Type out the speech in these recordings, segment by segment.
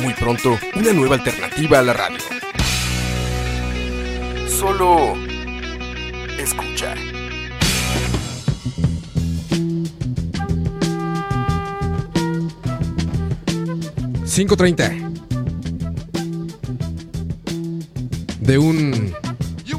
Muy pronto, una nueva alternativa a la radio. Solo escucha. $5.30 de un You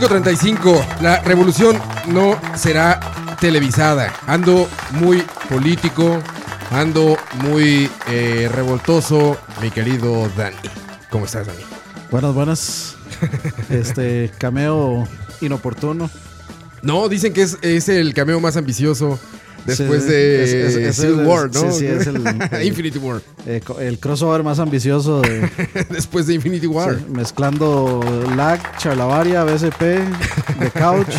$5.35. La revolución no será televisada. Ando muy político, ando muy eh, revoltoso, mi querido Dani. ¿Cómo estás, Dani? Buenas, buenas. Este cameo inoportuno. No, dicen que es, es el cameo más ambicioso después Sí, de es- es- es Civil el- War, ¿no? sí, sí, es el- Infinity War. Eh, el crossover más ambicioso de después de Infinity War. sí, mezclando lag, charlavaria, BSP, de couch,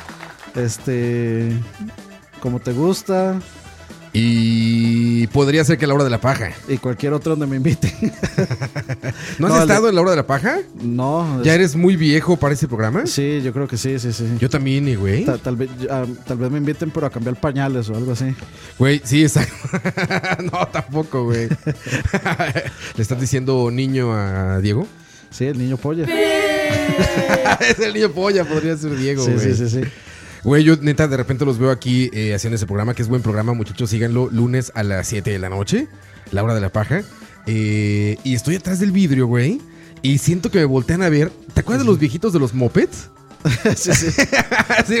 este, como te gusta Y podría ser que a la hora de la paja. y cualquier otro donde me inviten. ¿No has No, el- estado en la hora de la paja? no, ¿Ya es- eres muy viejo para ese programa? sí, yo creo que sí, sí, sí. Yo también, güey. Ta- tal, vez, tal vez me inviten, pero a cambiar pañales o algo así. Güey, sí, exacto. no, tampoco, güey. ¿Le estás diciendo niño a Diego? Sí, el niño polla. es el niño polla, podría ser Diego, Sí, güey. sí, sí, sí. Güey, yo neta de repente los veo aquí eh, haciendo ese programa, que es buen programa, muchachos, síganlo, lunes a las 7 de la noche, la hora de la paja. Eh, y estoy atrás del vidrio, güey, y siento que me voltean a ver. ¿Te acuerdas de los viejitos de los mopeds? sí, sí.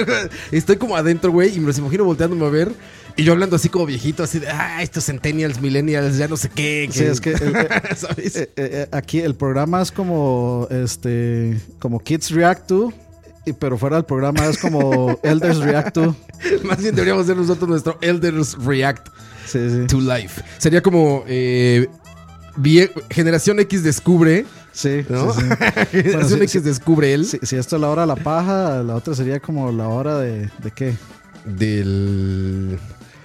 Estoy como adentro, güey, y me los imagino volteándome a ver. Y yo hablando así como viejito, así de, ah, estos centennials, millennials, ya no sé qué. Sí, es que eh, ¿Sabes? eh, eh, aquí el programa es como este como Kids React to, pero fuera del programa es como Elders React to. Más bien deberíamos ser nosotros nuestro Elders React Sí, sí. to Life. Sería como eh, Generación X descubre, Sí, ¿no? sí. Generación X descubre él Si, esto es la hora de la paja, la otra sería como la hora de, de qué? del.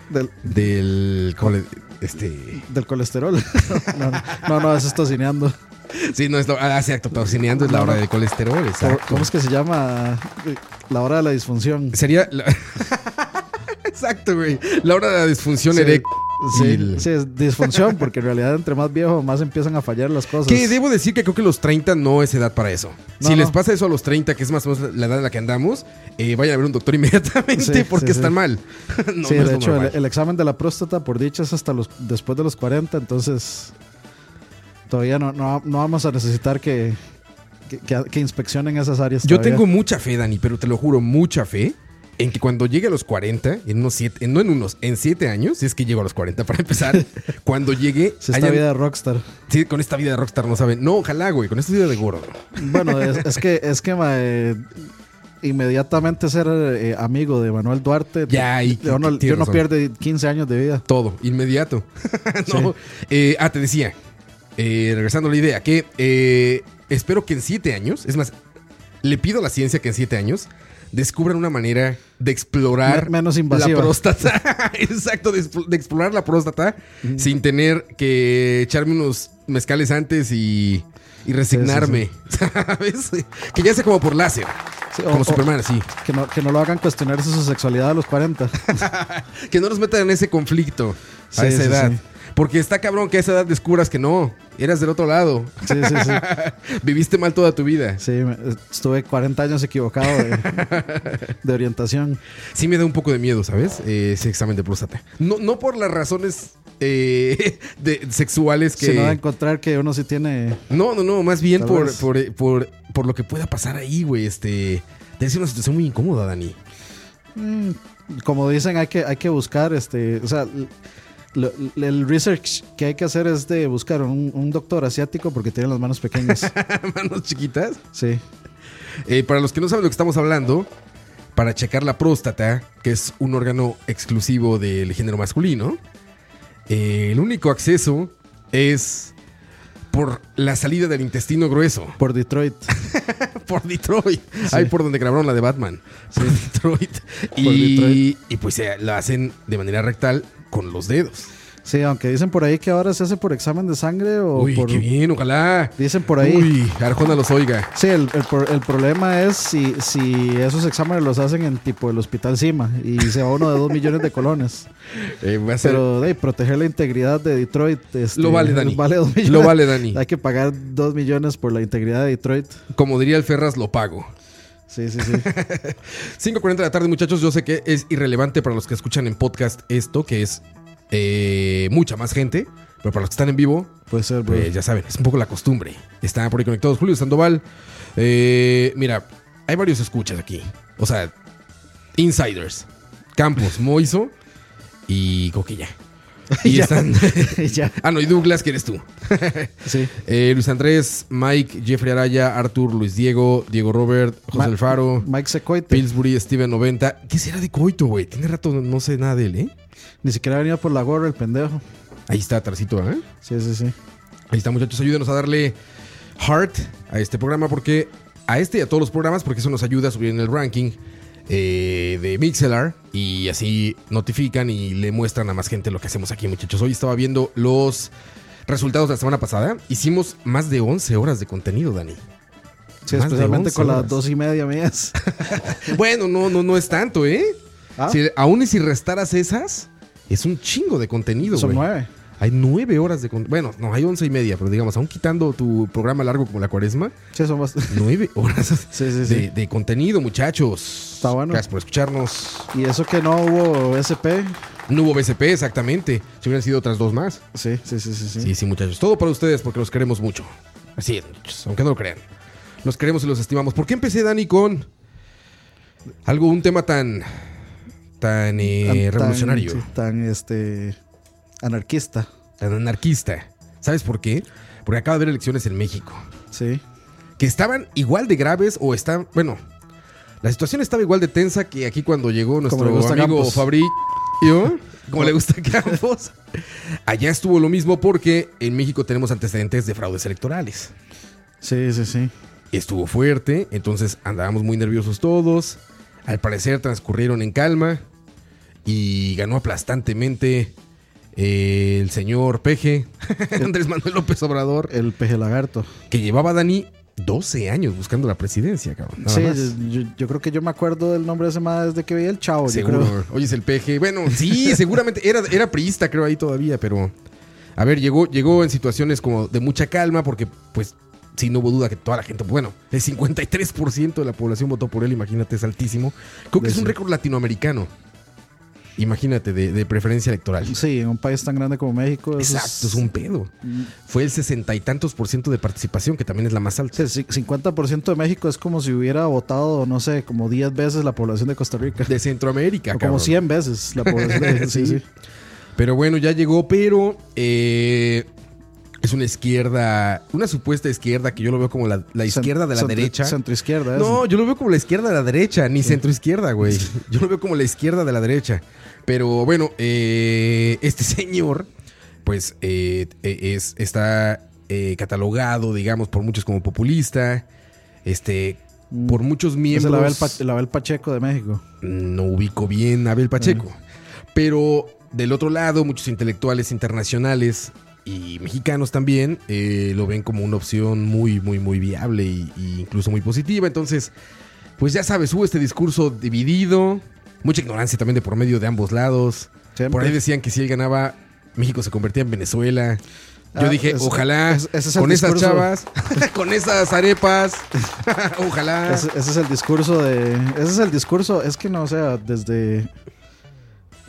Del, del. ¿cómo le- este. del colesterol. no, no, no, eso es tocineando. Sí, no es lo. Ah, exacto, tocineando es la hora del colesterol, ¿Cómo, exacto. cómo es que se llama? La hora de la disfunción. Sería. la- exacto, güey. La hora de la disfunción Sí. eréctil. Sí, sí, es disfunción, porque en realidad entre más viejo, más empiezan a fallar las cosas. Que debo decir que creo que los 30 no es edad para eso. No, si les pasa eso a los 30, que es más o menos la edad en la que andamos, eh, vayan a ver un doctor inmediatamente Sí, porque sí, sí. están mal. no, sí, de hecho, el examen de la próstata, por dicha, es hasta los después de los 40, entonces todavía no, no, no vamos a necesitar que, que, que- que inspeccionen esas áreas. Yo todavía. tengo mucha fe, Dani, pero te lo juro, mucha fe en que cuando llegue a los 40, en unos 7, no en unos, en 7 años, si es que llego a los 40 para empezar, cuando llegue, Si esta hayan- vida de rockstar. sí, con esta vida de rockstar no saben. No, ojalá, güey, con esta vida de gordo. Bueno, es, es que, es que ma, eh, inmediatamente ser eh, amigo de Manuel Duarte, Ya, y- yo no, yo no pierde 15 años de vida. Todo, inmediato. No, eh, ah, te decía, eh, regresando a la idea, que eh, espero que en siete años, es más, le pido a la ciencia que en siete años descubran una manera de explorar Me- menos invasiva. la próstata. Exacto, de, expl- de explorar la próstata sin tener que echarme unos mezcales antes y, y resignarme. ¿Sabes? Que ya sea como por láser. Sí, o- como o- Superman, así. Que no, que no lo hagan cuestionarse su sexualidad a los 40. Que no nos metan en ese conflicto a Sí, esa sí, edad. Porque está cabrón que a esa edad descubras que no, eras del otro lado. Sí, sí, sí. Viviste mal toda tu vida. Sí, estuve 40 años equivocado de, de orientación. Sí me da un poco de miedo, ¿sabes? Eh, ese examen de próstata. No, no por las razones eh, de, sexuales que... No va a encontrar que uno sí tiene. No, no, no, más bien por, por, por, por lo que pueda pasar ahí, güey. Este... Debe ser una situación muy incómoda, Dani. mm, Como dicen, hay que, hay que buscar. este O sea, lo- el research que hay que hacer es de buscar un, un doctor asiático porque tiene las manos pequeñas. Manos chiquitas. Sí. Eh, para los que no saben lo que estamos hablando, para checar la próstata, que es un órgano exclusivo del género masculino, eh, el único acceso es por la salida del intestino grueso, Por Detroit. por Detroit, ahí por donde grabaron la de Batman, por Detroit. Y, Detroit. y pues eh, lo hacen de manera rectal con los dedos. Sí, aunque dicen por ahí que ahora se hace por examen de sangre o Uy, por. qué bien, ojalá. Dicen por ahí. Uy, Arjona los oiga. Sí, el, el pro- el problema es si, si esos exámenes los hacen en tipo el hospital CIMA y se va uno de dos millones de colones. Eh, va a ser- Pero de proteger la integridad de Detroit. este, Lo vale, Dani. Vale dos millones. Lo vale, Dani. Hay que pagar dos millones por la integridad de Detroit. Como diría el Ferras, lo pago. Sí, sí, sí. 5.40 de la tarde, muchachos. Yo sé que es irrelevante para los que escuchan en podcast esto, que es eh, mucha más gente. Pero para los que están en vivo, Puede ser, bro. pues ya saben, es un poco la costumbre. Están por ahí conectados. Julio Sandoval. eh, mira, hay varios escuchas aquí. O sea, insiders. Campos, Moiso y Coquilla. Y Ya. están. ya. ah, no, y Douglas, que eres tú. Sí. Eh, Luis Andrés, Mike, Jeffrey Araya, Arthur, Luis Diego, Diego Robert, José Ma- Alfaro. Mike Secoite. Pillsbury, Steven 90. ¿Qué será de Coito, güey? Tiene rato, no sé nada de él, ¿eh? Ni siquiera ha venido por la gorra el pendejo. Ahí está, atrásito, ¿eh? Sí, sí, sí. Ahí está, muchachos. Ayúdenos a darle heart a este programa porque a este y a todos los programas porque eso nos ayuda a subir en el ranking eh, de Mixelar y así notifican y le muestran a más gente lo que hacemos aquí, muchachos. Hoy estaba viendo los resultados de la semana pasada. Hicimos más de 11 horas de contenido, Dani. Sí, Más especialmente 11 con las dos y media mías. Bueno, no, no, no es tanto, ¿eh? Ah, Si- aún y si restaras esas, es un chingo de contenido, son güey. nueve. Hay nueve horas de... Bueno, no, hay once y media, pero digamos, aún quitando tu programa largo como la cuaresma, Sí, son bast- nueve horas Sí, sí, sí. de, de contenido, muchachos. Está bueno. Gracias por escucharnos. Y eso que no hubo SP. No hubo BCP, exactamente. Si hubieran sido otras dos más. Sí, sí, sí, sí. sí. Sí, sí, muchachos. Todo para ustedes porque los queremos mucho. Así es, muchachos. Aunque no lo crean. Los queremos y los estimamos. ¿Por qué empecé, Dani, con algo, un tema tan, tan eh, Tan- tan- revolucionario, sí, Tan, este, anarquista. tan anarquista? ¿Sabes por qué? Porque acaba de haber elecciones en México. Sí. Que estaban igual de graves o están, bueno, la situación estaba igual de tensa que aquí cuando llegó nuestro amigo Campos. Fabrizio. Como le gusta Campos. Allá estuvo lo mismo porque en México tenemos antecedentes de fraudes electorales. Sí, sí, sí. estuvo fuerte, entonces andábamos muy nerviosos todos. Al parecer transcurrieron en calma y ganó aplastantemente eh, el señor Peje, Andrés Manuel López Obrador, El peje lagarto. que llevaba a Dani 12 años buscando la presidencia, cabrón. nada sí, más. yo, yo creo que yo me acuerdo del nombre de ese madre desde que veía el chavo. yo Seguro. creo. Oye, es el peje. Bueno, sí, seguramente era, era priista, creo, ahí todavía, pero. A ver, llegó, llegó en situaciones como de mucha calma, porque, pues, sí, no hubo duda que toda la gente. Bueno, el 53% de la población votó por él, imagínate, es altísimo. Creo que es un récord latinoamericano. Imagínate, de, de preferencia electoral. Sí, en un país tan grande como México. Exacto, es un pedo. Fue el sesenta y tantos por ciento de participación, que también es la más alta. Sí, sí, 50% de México es como si hubiera votado, no sé, como 10 veces la población de Costa Rica. De Centroamérica, O como cabrón. 100 veces la población de sí, Sí. sí. Pero bueno, ya llegó, pero eh, es una izquierda, una supuesta izquierda que yo lo veo como la, la izquierda de la Centro- derecha. Centro izquierda. No, yo lo veo como la izquierda de la derecha, ni centro izquierda, güey. Yo lo veo como la izquierda de la derecha. Pero bueno, eh, este señor, pues eh, eh, es, está eh, catalogado, digamos, por muchos como populista. Este, por muchos Es el miembros. Abel, Pa- el Abel Pacheco de México. no ubico bien a Abel Pacheco. Pero del otro lado, muchos intelectuales internacionales y mexicanos también eh, lo ven como una opción muy, muy, muy viable y incluso muy positiva. Entonces, pues ya sabes, hubo este discurso dividido, mucha ignorancia también de por medio de ambos lados. Siempre. Por ahí decían que si él ganaba, México se convertía en Venezuela. Yo Ah, dije, es- ojalá, es- es con esas chavas, con esas arepas, ojalá. Ese, ese es el discurso de. Ese es el discurso. Es que no, o sea, desde.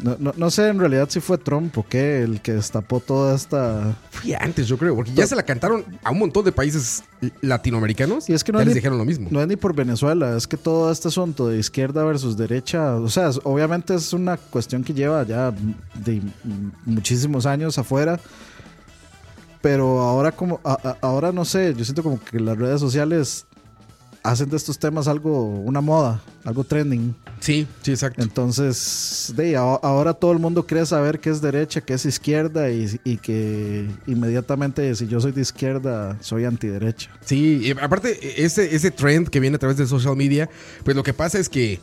No, no, no sé en realidad si fue Trump o qué el que destapó toda esta. Fui antes, yo creo, porque ya se la cantaron a un montón de países latinoamericanos Y es que no ya es les ni- dijeron lo mismo. No es ni por Venezuela, es que todo este asunto de izquierda versus derecha, o sea, obviamente es una cuestión que lleva ya de muchísimos años afuera, pero ahora como, a- a- ahora no sé, yo siento como que las redes sociales hacen de estos temas algo, una moda, algo trending. Sí, sí, exacto. Entonces, de, ahora todo el mundo quiere saber qué es derecha, qué es izquierda y, y que inmediatamente si yo soy de izquierda, soy antiderecha. Sí, y aparte, ese, ese trend que viene a través de social media, pues lo que pasa es que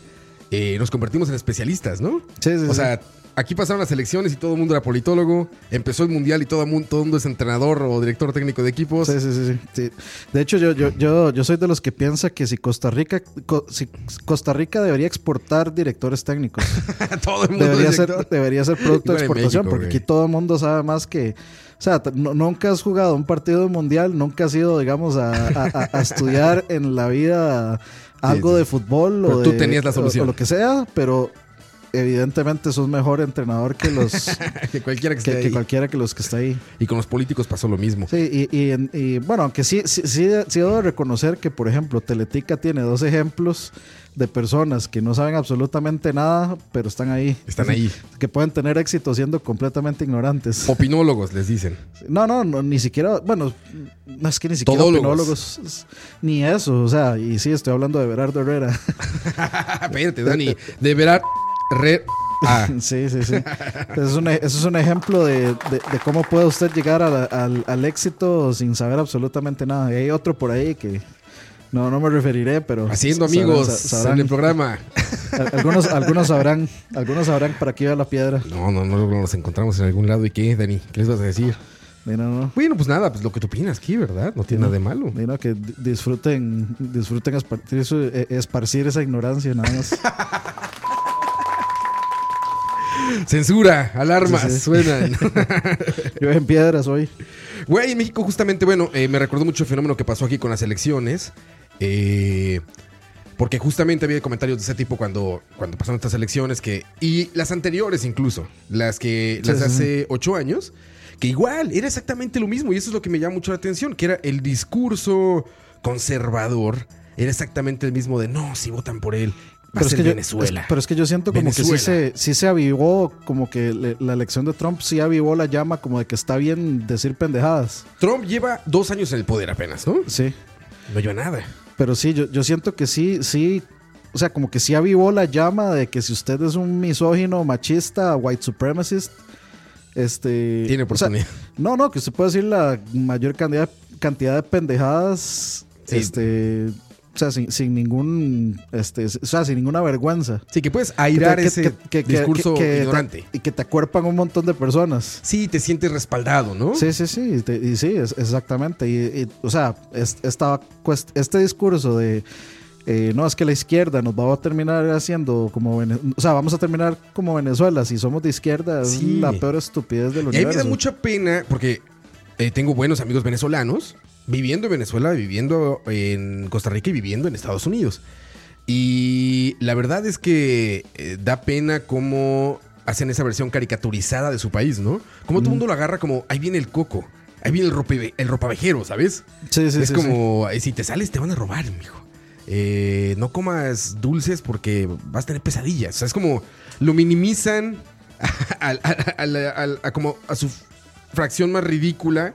eh, nos convertimos en especialistas, ¿no? Sí, sí, O sí. sea, aquí pasaron las elecciones y todo el mundo era politólogo, empezó el mundial y todo el mundo, todo el mundo es entrenador o director técnico de equipos. Sí, sí, sí, sí. De hecho, yo, yo, yo, yo soy de los que piensa que si Costa Rica, co- si Costa Rica debería exportar directores técnicos. todo el mundo debería ser, debería ser producto de exportación, México, porque güey. aquí todo el mundo sabe más que. O sea, no- nunca has jugado un partido mundial, nunca has ido, digamos, a, a- estudiar en la vida algo sí. de fútbol o, tú de- tenías la o- solución. o lo que sea, pero evidentemente sos mejor entrenador que los que cualquiera que esté que, que ahí. cualquiera que los que está ahí. Y con los políticos pasó lo mismo. Sí, y, y, en- y, bueno, aunque sí, sí, sí, sí debo de reconocer que, por ejemplo, Teletica tiene dos ejemplos de personas que no saben absolutamente nada, pero están ahí. Están ahí. Que pueden tener éxito siendo completamente ignorantes. Opinólogos les dicen. No, no, no, ni siquiera, bueno, no es que ni siquiera Todólogos. opinólogos, ni eso, o sea, y sí, estoy hablando de Berardo Herrera. Espérate, Dani. De verar. Re. Ah. Sí, sí, sí. Eso es un, e- eso es un ejemplo de, de- de cómo puede usted llegar a la- al, al éxito sin saber absolutamente nada. Y hay otro por ahí que no, no me referiré, pero... Haciendo amigos sa- sabrán- en el programa. al- algunos, algunos sabrán, algunos sabrán para qué iba la piedra. No, no, no nos encontramos en algún lado. ¿Y qué, Dani? ¿Qué les vas a decir? No, no, Bueno, pues nada, pues lo que tú opinas aquí, ¿verdad? No tiene nada de malo. y no, que di- disfruten, disfruten esparcir, eh, esparcir esa ignorancia nada más. Censura, alarmas, Sí, sí. suenan. Yo en piedras hoy. Güey, en México justamente, bueno, eh, me recordó mucho el fenómeno que pasó aquí con las elecciones. eh, porque justamente había comentarios de ese tipo cuando, cuando pasaron estas elecciones que... Y las anteriores incluso, las que... Sí, las hace ocho años, que igual era exactamente lo mismo. Y eso es lo que me llama mucho la atención, que era el discurso conservador. Era exactamente el mismo de, no, si votan por él, a ser que yo, es- pero es que yo siento como que sí se, sí se avivó, como que le- la elección de Trump sí avivó la llama, como de que está bien decir pendejadas. Trump lleva dos años en el poder apenas, ¿no? Sí. No lleva nada. Pero sí, yo, yo siento que sí, sí. O sea, como que sí avivó la llama de que si usted es un misógino, machista, white supremacist, este. Tiene o sea, oportunidad. no, no, que usted puede decir la mayor cantidad, cantidad de pendejadas. Sí. Este. O sea, sin, sin ningún. Este, o sea, sin ninguna vergüenza. Sí, que puedes airar Que ese que- que- que- discurso que te- ignorante. y que te acuerpan un montón de personas. Sí, te sientes respaldado, ¿no? Sí, sí, sí, y, te- y sí, es- exactamente. Y, y, o sea, es- esta este discurso de, eh, no, es que la izquierda nos va a terminar haciendo como, o sea, vamos a terminar como Venezuela, si somos de izquierda, Sí. es la peor estupidez del Y a mí me universo. da mucha pena porque eh, tengo buenos amigos venezolanos viviendo en Venezuela, viviendo en Costa Rica y viviendo en Estados Unidos. Y la verdad es que eh, da pena cómo hacen esa versión caricaturizada de su país, ¿no? Como todo el mundo lo agarra como, ahí viene el coco, ahí viene el, rope- el ropavejero, ¿sabes? Sí, sí, es sí, como, si te sales te van a robar, mijo. Eh, no comas dulces porque vas a tener pesadillas. O sea, es como lo minimizan a como a su fracción más ridícula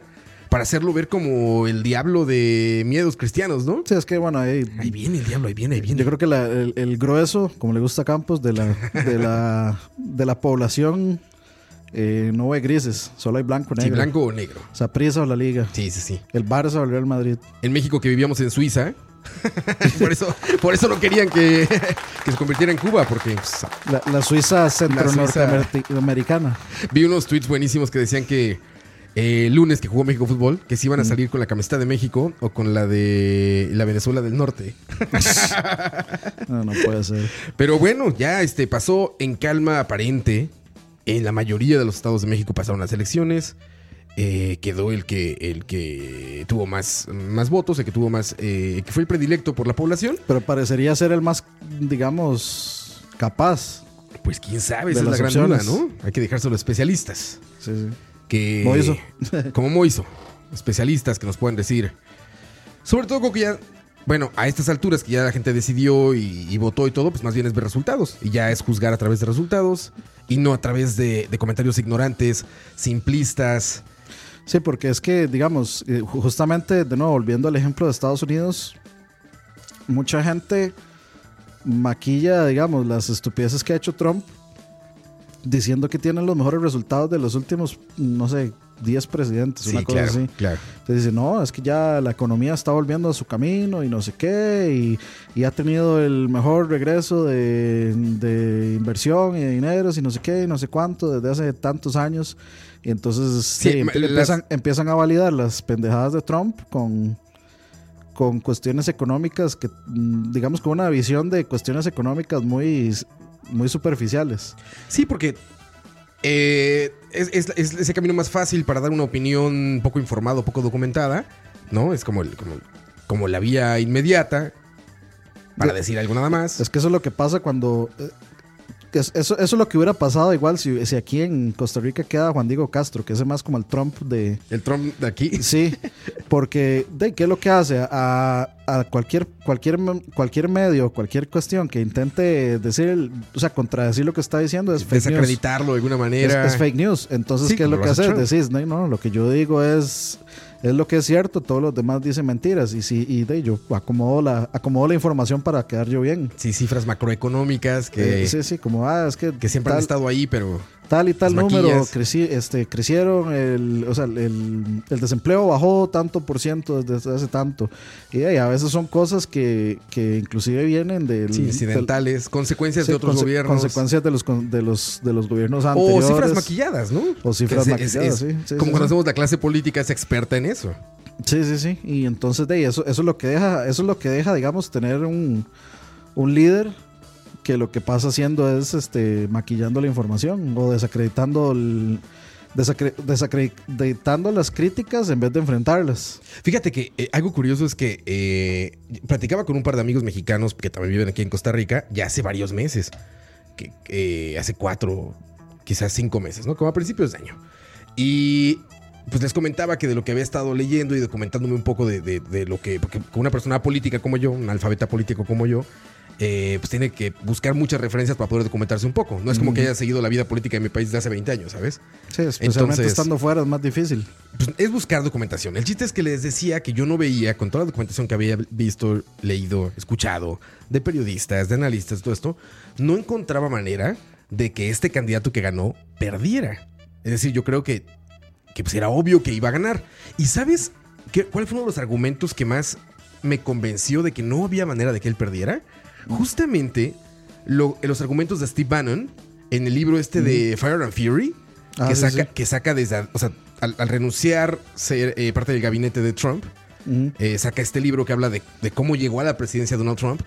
para hacerlo ver como el diablo de miedos cristianos, ¿no? sí. Sí, es que bueno, ahí, Ahí viene el diablo, ahí viene, ahí viene. yo creo que la- el, el grueso, como le gusta a Campos, de la, de la, de la población eh, no ve grises, solo hay blanco, Sí, negro. blanco o negro. O sea, Prisa o la Liga. Sí, sí, sí. El Barça o el Real Madrid. En México que vivíamos en Suiza. por, eso, por eso no querían que, que se convirtiera en Cuba, porque pues, La, la Suiza centro Suiza- norteamericana. Vi unos tweets buenísimos que decían que eh, el lunes que jugó México Fútbol, que si iban a salir con la camiseta de México o con la de la Venezuela del Norte. No, no puede ser. Pero bueno, ya este pasó en calma aparente. En la mayoría de los estados de México pasaron las elecciones. Eh, quedó el que el que tuvo más, más votos, el que tuvo más, eh, que fue el predilecto por la población. Pero parecería ser el más, digamos, capaz. Pues quién sabe, De esa es la gran duda. ¿no? Hay que dejárselo a los especialistas. Sí, sí. Que Moiso. como Moiso, especialistas que nos puedan decir. Sobre todo porque ya, bueno, a estas alturas que ya la gente decidió y, y votó y todo, pues más bien es ver resultados. Y ya es juzgar a través de resultados y no a través de, de comentarios ignorantes, simplistas. Sí, porque es que, digamos, eh, ju- justamente, de nuevo, volviendo al ejemplo de Estados Unidos, mucha gente maquilla, digamos, las estupideces que ha hecho Trump diciendo que tienen los mejores resultados de los últimos, no sé, 10 presidentes, una cosa claro, así. claro. Entonces dice, no, es que ya la economía está volviendo a su camino y no sé qué, y, y ha tenido el mejor regreso de, de inversión y de dinero y no sé qué, y no sé cuánto, desde hace tantos años. Y entonces Sí, sí, las- empiezan, empiezan a validar las pendejadas de Trump con, con cuestiones económicas que, mm, digamos, con una visión de cuestiones económicas muy, muy superficiales. Sí, porque eh, es, es- es ese camino más fácil para dar una opinión poco informada, poco documentada, ¿no? Es como, el- como, como la vía inmediata para De- decir algo nada más. Es que eso es lo que pasa cuando... es- eso, eso es lo que hubiera pasado igual si, si aquí en Costa Rica queda Juan Diego Castro, que es más como el Trump de... El Trump de aquí. Sí, porque de, ¿qué es lo que hace? A, a cualquier, cualquier, cualquier medio, cualquier cuestión que intente decir, o sea, contradecir lo que está diciendo es fake news. desacreditarlo de alguna manera. es fake news. Entonces, Sí, ¿qué es lo que hace. Decís, no, no, lo que yo digo es, es lo que es cierto, todos los demás dicen mentiras. Y sí, y de yo acomodo la, acomodo la información para quedar yo bien. Sí, cifras macroeconómicas que, Eh, sí, sí, como, ah, es que, que siempre han tal, estado ahí, pero tal y tal número creci- este, crecieron, el, o sea, el, el desempleo bajó tanto por ciento desde hace tanto. Y a veces son cosas que, que inclusive vienen del... sí, del- incidentales, consecuencias sí, de otros conse- gobiernos. Consecuencias de los, de los, de los gobiernos O anteriores. cifras maquilladas, ¿no? O cifras Que es- es- maquilladas, es- sí, sí, Como hacemos la clase política es experta en eso. Sí, sí, sí. Y entonces de ahí, eso, eso es lo que deja, eso es lo que deja, digamos, tener un, un líder que lo que pasa haciendo es este maquillando la información o desacreditando el- desacre- desacreditando las críticas en vez de enfrentarlas. Fíjate que eh, algo curioso es que eh, platicaba con un par de amigos mexicanos que también viven aquí en Costa Rica ya hace varios meses, que, que hace cuatro, quizás cinco meses, ¿no? Como a principios de año. Y pues les comentaba que de lo que había estado leyendo y documentándome un poco de, de- de lo que, porque una persona política como yo, un alfabeta político como yo, eh, pues tiene que buscar muchas referencias para poder documentarse un poco. No es como que haya seguido la vida política de mi país de hace 20 años, ¿sabes? Sí, especialmente Entonces- estando fuera es más difícil. pues, es buscar documentación. El chiste es que les decía que yo no veía, con toda la documentación que había visto, leído, escuchado, de periodistas, de analistas, todo esto, no encontraba manera de que este candidato que ganó perdiera. Es decir, yo creo que, que pues, era obvio que iba a ganar. ¿Y sabes qué, cuál fue uno de los argumentos que más me convenció de que no había manera de que él perdiera? Justamente lo- los argumentos de Steve Bannon en el libro este de Fire and Fury, Ah, que, sí, saca, sí. que saca desde, o sea, al, al renunciar ser eh, parte del gabinete de Trump, eh, saca este libro que habla de, de cómo llegó a la presidencia Donald Trump.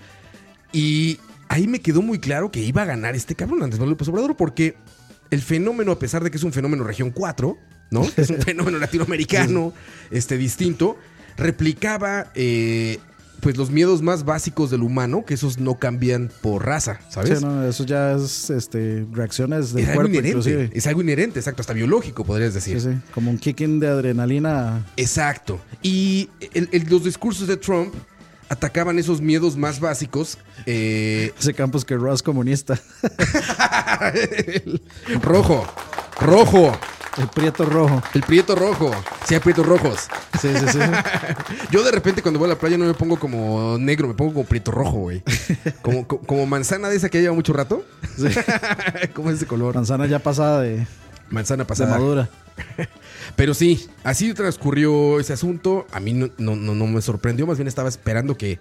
Y ahí me quedó muy claro que iba a ganar este cabrón Andrés Manuel López Obrador porque el fenómeno, a pesar de que es un fenómeno región 4, ¿no? Es un fenómeno latinoamericano, este, distinto, replicaba eh, pues los miedos más básicos del humano, que esos no cambian por raza, ¿sabes? Sí, no, eso ya es este, reacciones del es algo cuerpo, inherente, inclusive. es algo inherente, exacto, hasta biológico podrías decir. Sí, sí, como un kicking de adrenalina. Exacto. Y el- el- los discursos de Trump atacaban esos miedos más básicos. eh, Ese campus que Ross comunista. rojo, rojo, El prieto rojo. el prieto rojo. Sí, hay prietos rojos. Sí, sí, sí. Yo de repente cuando voy a la playa no me pongo como negro, me pongo como prieto rojo, güey. Como, co- como manzana de esa que lleva mucho rato. Sí. ¿Cómo es ese color? Manzana ya pasada de, de Manzana pasada. madura. Pero sí, así transcurrió ese asunto. A mí no, no, no, no me sorprendió, más bien estaba esperando que,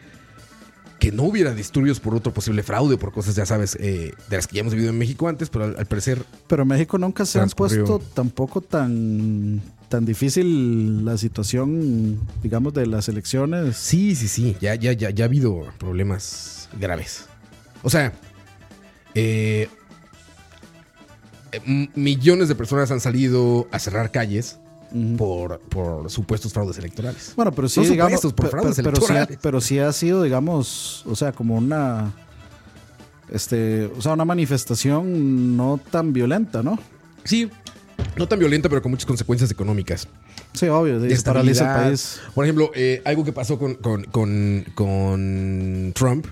que no hubiera disturbios por otro posible fraude, por cosas, ya sabes, eh, de las que ya hemos vivido en México antes, pero al, al parecer Pero en México nunca se han puesto tampoco tan, tan difícil la situación, digamos, de las elecciones. sí, sí, sí, ya, ya, ya, ya ha habido problemas graves. O sea, eh, eh, millones de personas han salido a cerrar calles Por, por supuestos fraudes electorales. Bueno, pero sí, No digamos, por fraudes pero, sí, ha- electorales. pero sí ha sido, digamos, o sea, como una, este, o sea, una manifestación no tan violenta, ¿no? Sí, no tan violenta, pero con muchas consecuencias económicas. Sí, obvio, de paraliza el país. Por ejemplo, eh, algo que pasó con, con- con- con Trump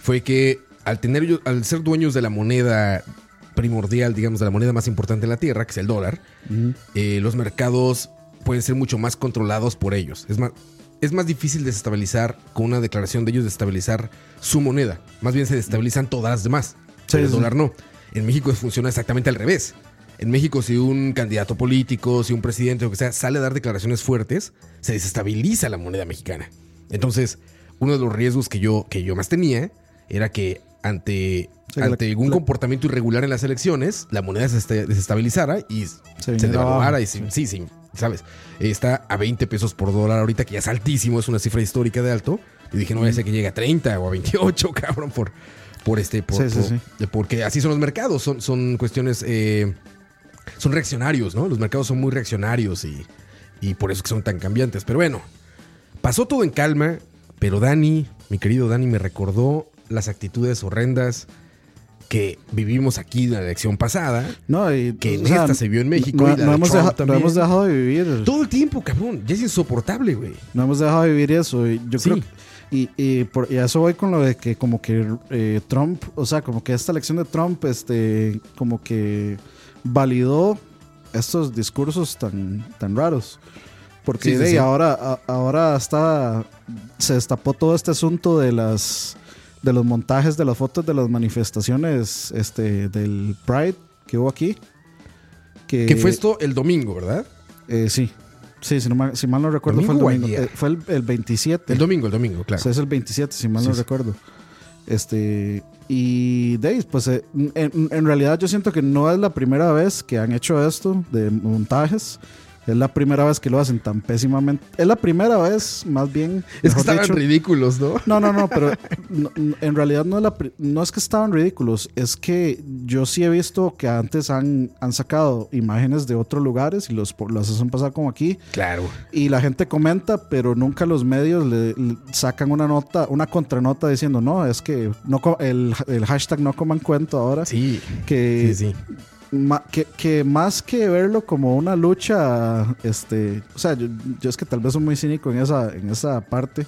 fue que al tener al ser dueños de la moneda primordial, digamos, de la moneda más importante de la tierra, que es el dólar, eh, los mercados pueden ser mucho más controlados por ellos. Es más, es más difícil desestabilizar con una declaración de ellos desestabilizar su moneda. Más bien se destabilizan todas las demás. Sí, el sí. dólar no. En México funciona exactamente al revés. En México, si un candidato político, si un presidente o lo que sea sale a dar declaraciones fuertes, se desestabiliza la moneda mexicana. Entonces, uno de los riesgos que yo, que yo más tenía era que ante, la- algún la- comportamiento irregular en las elecciones, la moneda se desestabilizara y se, devaluara. Y se- sí, sí, ¿sabes? Está a 20 pesos por dólar ahorita, que ya es altísimo, es una cifra histórica de alto. Y dije, no vaya a ser que llegue a 30 o a 28, cabrón, por, por este. Por, Sí, sí, por- sí. de- Porque así son los mercados, son, son cuestiones. eh, son reaccionarios, ¿no? Los mercados son muy reaccionarios y, y por eso que son tan cambiantes. Pero bueno, pasó todo en calma, pero Dani, mi querido Dani, me recordó las actitudes horrendas que vivimos aquí en la elección pasada. No, y, Que en sea, esta se vio en México No, y la no de hemos deja- no hemos dejado de vivir. Todo el tiempo, cabrón. Ya es insoportable, güey. No hemos dejado de vivir eso. y Yo Sí. creo que- y, y, por, y a eso voy con lo de que como que eh, Trump, o sea, como que esta elección de Trump, este, como que validó estos discursos tan, tan raros. Porque Sí, sí, de ahora, a- ahora está, se destapó todo este asunto de las de los montajes de las fotos de las manifestaciones este, del Pride que hubo aquí. Que, que fue esto el domingo, ¿verdad? eh, sí, sí, si, no mal, si mal no recuerdo fue el ¿Domingo o? Eh, fue el, el 27. El domingo, el domingo, O claro. sea, es el 27, si mal Sí, no sí. recuerdo. Este, y ahí, pues eh, en, en realidad yo siento que no es la primera vez que han hecho esto de montajes, Es la primera vez que lo hacen tan pésimamente. Es la primera vez, más bien. Es que estaban dicho- ridículos, ¿no? No, no, no, pero no- en realidad no es, la no es que estaban ridículos, es que yo sí he visto que antes han, han sacado imágenes de otros lugares y los, los hacen pasar como aquí Claro. y la gente comenta, pero nunca los medios le, le sacan una nota, una contranota diciendo, no, es que no el, el hashtag no coman cuento ahora, Sí. que, Sí, sí. Ma- que, que más que verlo como una lucha, este, o sea, yo, yo es que tal vez soy muy cínico en esa, en esa parte,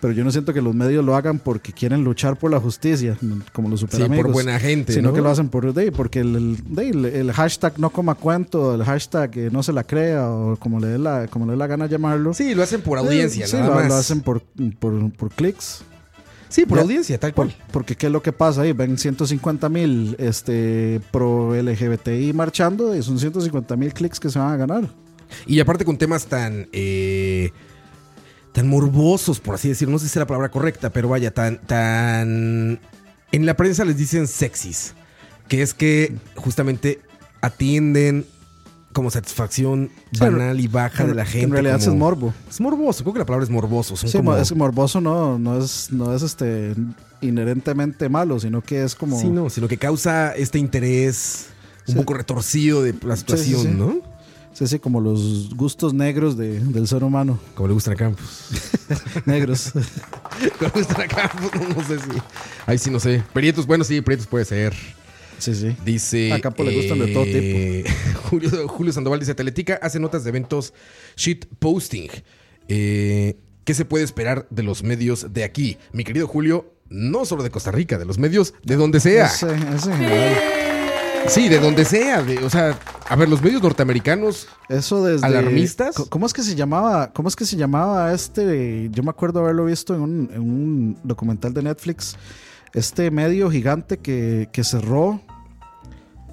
pero yo no siento que los medios lo hagan porque quieren luchar por la justicia, como los Sí, superamigos. por buena gente, Sino ¿no? que lo hacen por de, porque el, el, el- hashtag no coma cuento, el hashtag eh, no se la crea, o como le dé la, como le dé la gana llamarlo. Sí, lo hacen por audiencia, Eh, sí, nada lo, más. lo hacen por, por, por clics. Sí, por Ya- audiencia, tal cual. Porque qué es lo que pasa ahí, ven 150 mil este, pro LGBTI marchando y son 150 mil clics que se van a ganar. Y aparte con temas tan eh, tan morbosos, por así decirlo, no sé si es la palabra correcta, pero vaya, tan tan en la prensa les dicen sexys, que es que justamente atienden como satisfacción banal y baja de la gente. En realidad como- es morbo. Es morboso, creo que la palabra es morboso. Son Sí, como- es morboso no, no es, no es este inherentemente malo, sino que es como... Sí, no, sino que causa este interés un Sí. poco retorcido de la situación, sí. ¿no? Sí, sí, como los gustos negros de- del ser humano. Como le gustan a Campos. Negros. Como le gustan a Campos, no, no sé si. Ahí sí no sé. Prietos, bueno, sí, Prietos puede ser. Sí, sí. Dice. A Capo le gustan de todo tipo. Julio, Julio Sandoval dice: Teletica hace notas de eventos shit posting. Eh, ¿Qué se puede esperar de los medios de aquí? Mi querido Julio, no solo de Costa Rica, de los medios de donde sea. Ese- ese en general. Sí, de donde sea. de- o sea, a ver, los medios norteamericanos. Eso desde... ¿Alarmistas? ¿Cómo es que se llamaba? ¿Cómo es que se llamaba este? Yo me acuerdo haberlo visto en un, en un documental de Netflix. Este medio gigante que, que cerró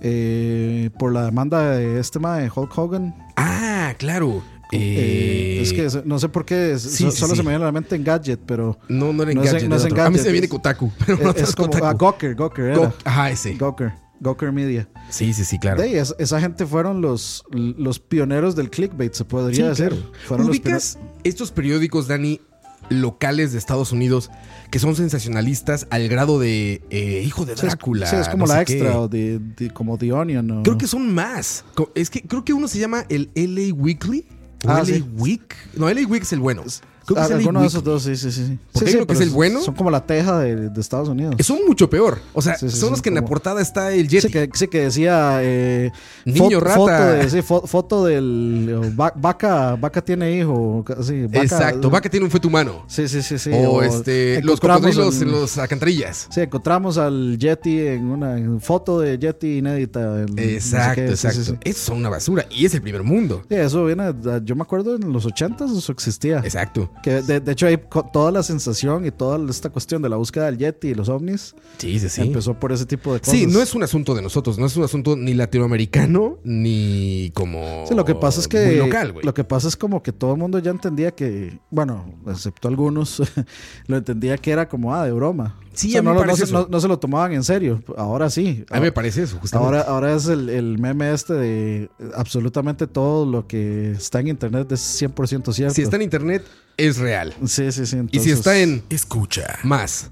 eh, por la demanda de este tema de Hulk Hogan. Ah, claro. Eh, Eh, es que no sé por qué, sí, so- sí, solo sí. se me viene a la mente en Gadget, pero No, no era en No Gadget. no es era en otro. A mí se me viene Kotaku. Pero no es, como Kotaku. a Gawker, Gawker era. Ajá, ese. Gawker, Gawker Media. Sí, sí, sí, claro. De ahí, es- esa gente fueron los, los pioneros del clickbait, se podría Sí, decir. claro. Fueron los ¿Ubicas estos periódicos, Dani, locales de Estados Unidos que son sensacionalistas al grado de eh, hijo de Sí, es- Drácula? Sí, es como no la qué? extra o de, de- como The Onion. o- Creo que son más. Es que creo que uno se llama el LA Weekly. ¿O Ah, LA sí. Week? No, LA Week es el bueno. Creo que es de esos dos, sí, sí, sí. Porque Sí, sí, que es el bueno. Son como la teja de, de Estados Unidos. Son mucho peor. O sea, Sí, son los que en la portada está el Yeti. Sí que, sí, que decía eh, Niño fo- rata. Foto, de, sí, fo- foto del va- vaca, vaca tiene hijo. Vaca- Exacto. Va que tiene un feto humano. Sí, sí, sí, sí. o este, los cocodrilos en los alcantarillas. Sí, encontramos al Yeti en una en foto de Yeti inédita. en no sé Exacto, exacto. Esos son una basura. Y es el primer mundo. Sí, eso viene, yo me acuerdo en los 80 eso existía. Exacto. Que de, de hecho hay toda la sensación y toda esta cuestión de la búsqueda del Yeti y los ovnis Sí, sí, sí. empezó por ese tipo de cosas. Sí, no es un asunto de nosotros, no es un asunto ni latinoamericano ni como Sí, lo que pasa es que local, güey. lo que pasa es como que todo el mundo ya entendía que, bueno, excepto algunos, lo entendía que era como ah de broma. Sí, a mí no, me parece no eso. no- no se lo tomaban en serio. Ahora sí. A mí me parece eso, justamente. Ahora, ahora es el, el meme este de absolutamente todo lo que está en internet es 100% cierto. si está en internet es real. Sí, sí, sí. y si está en Escucha. más.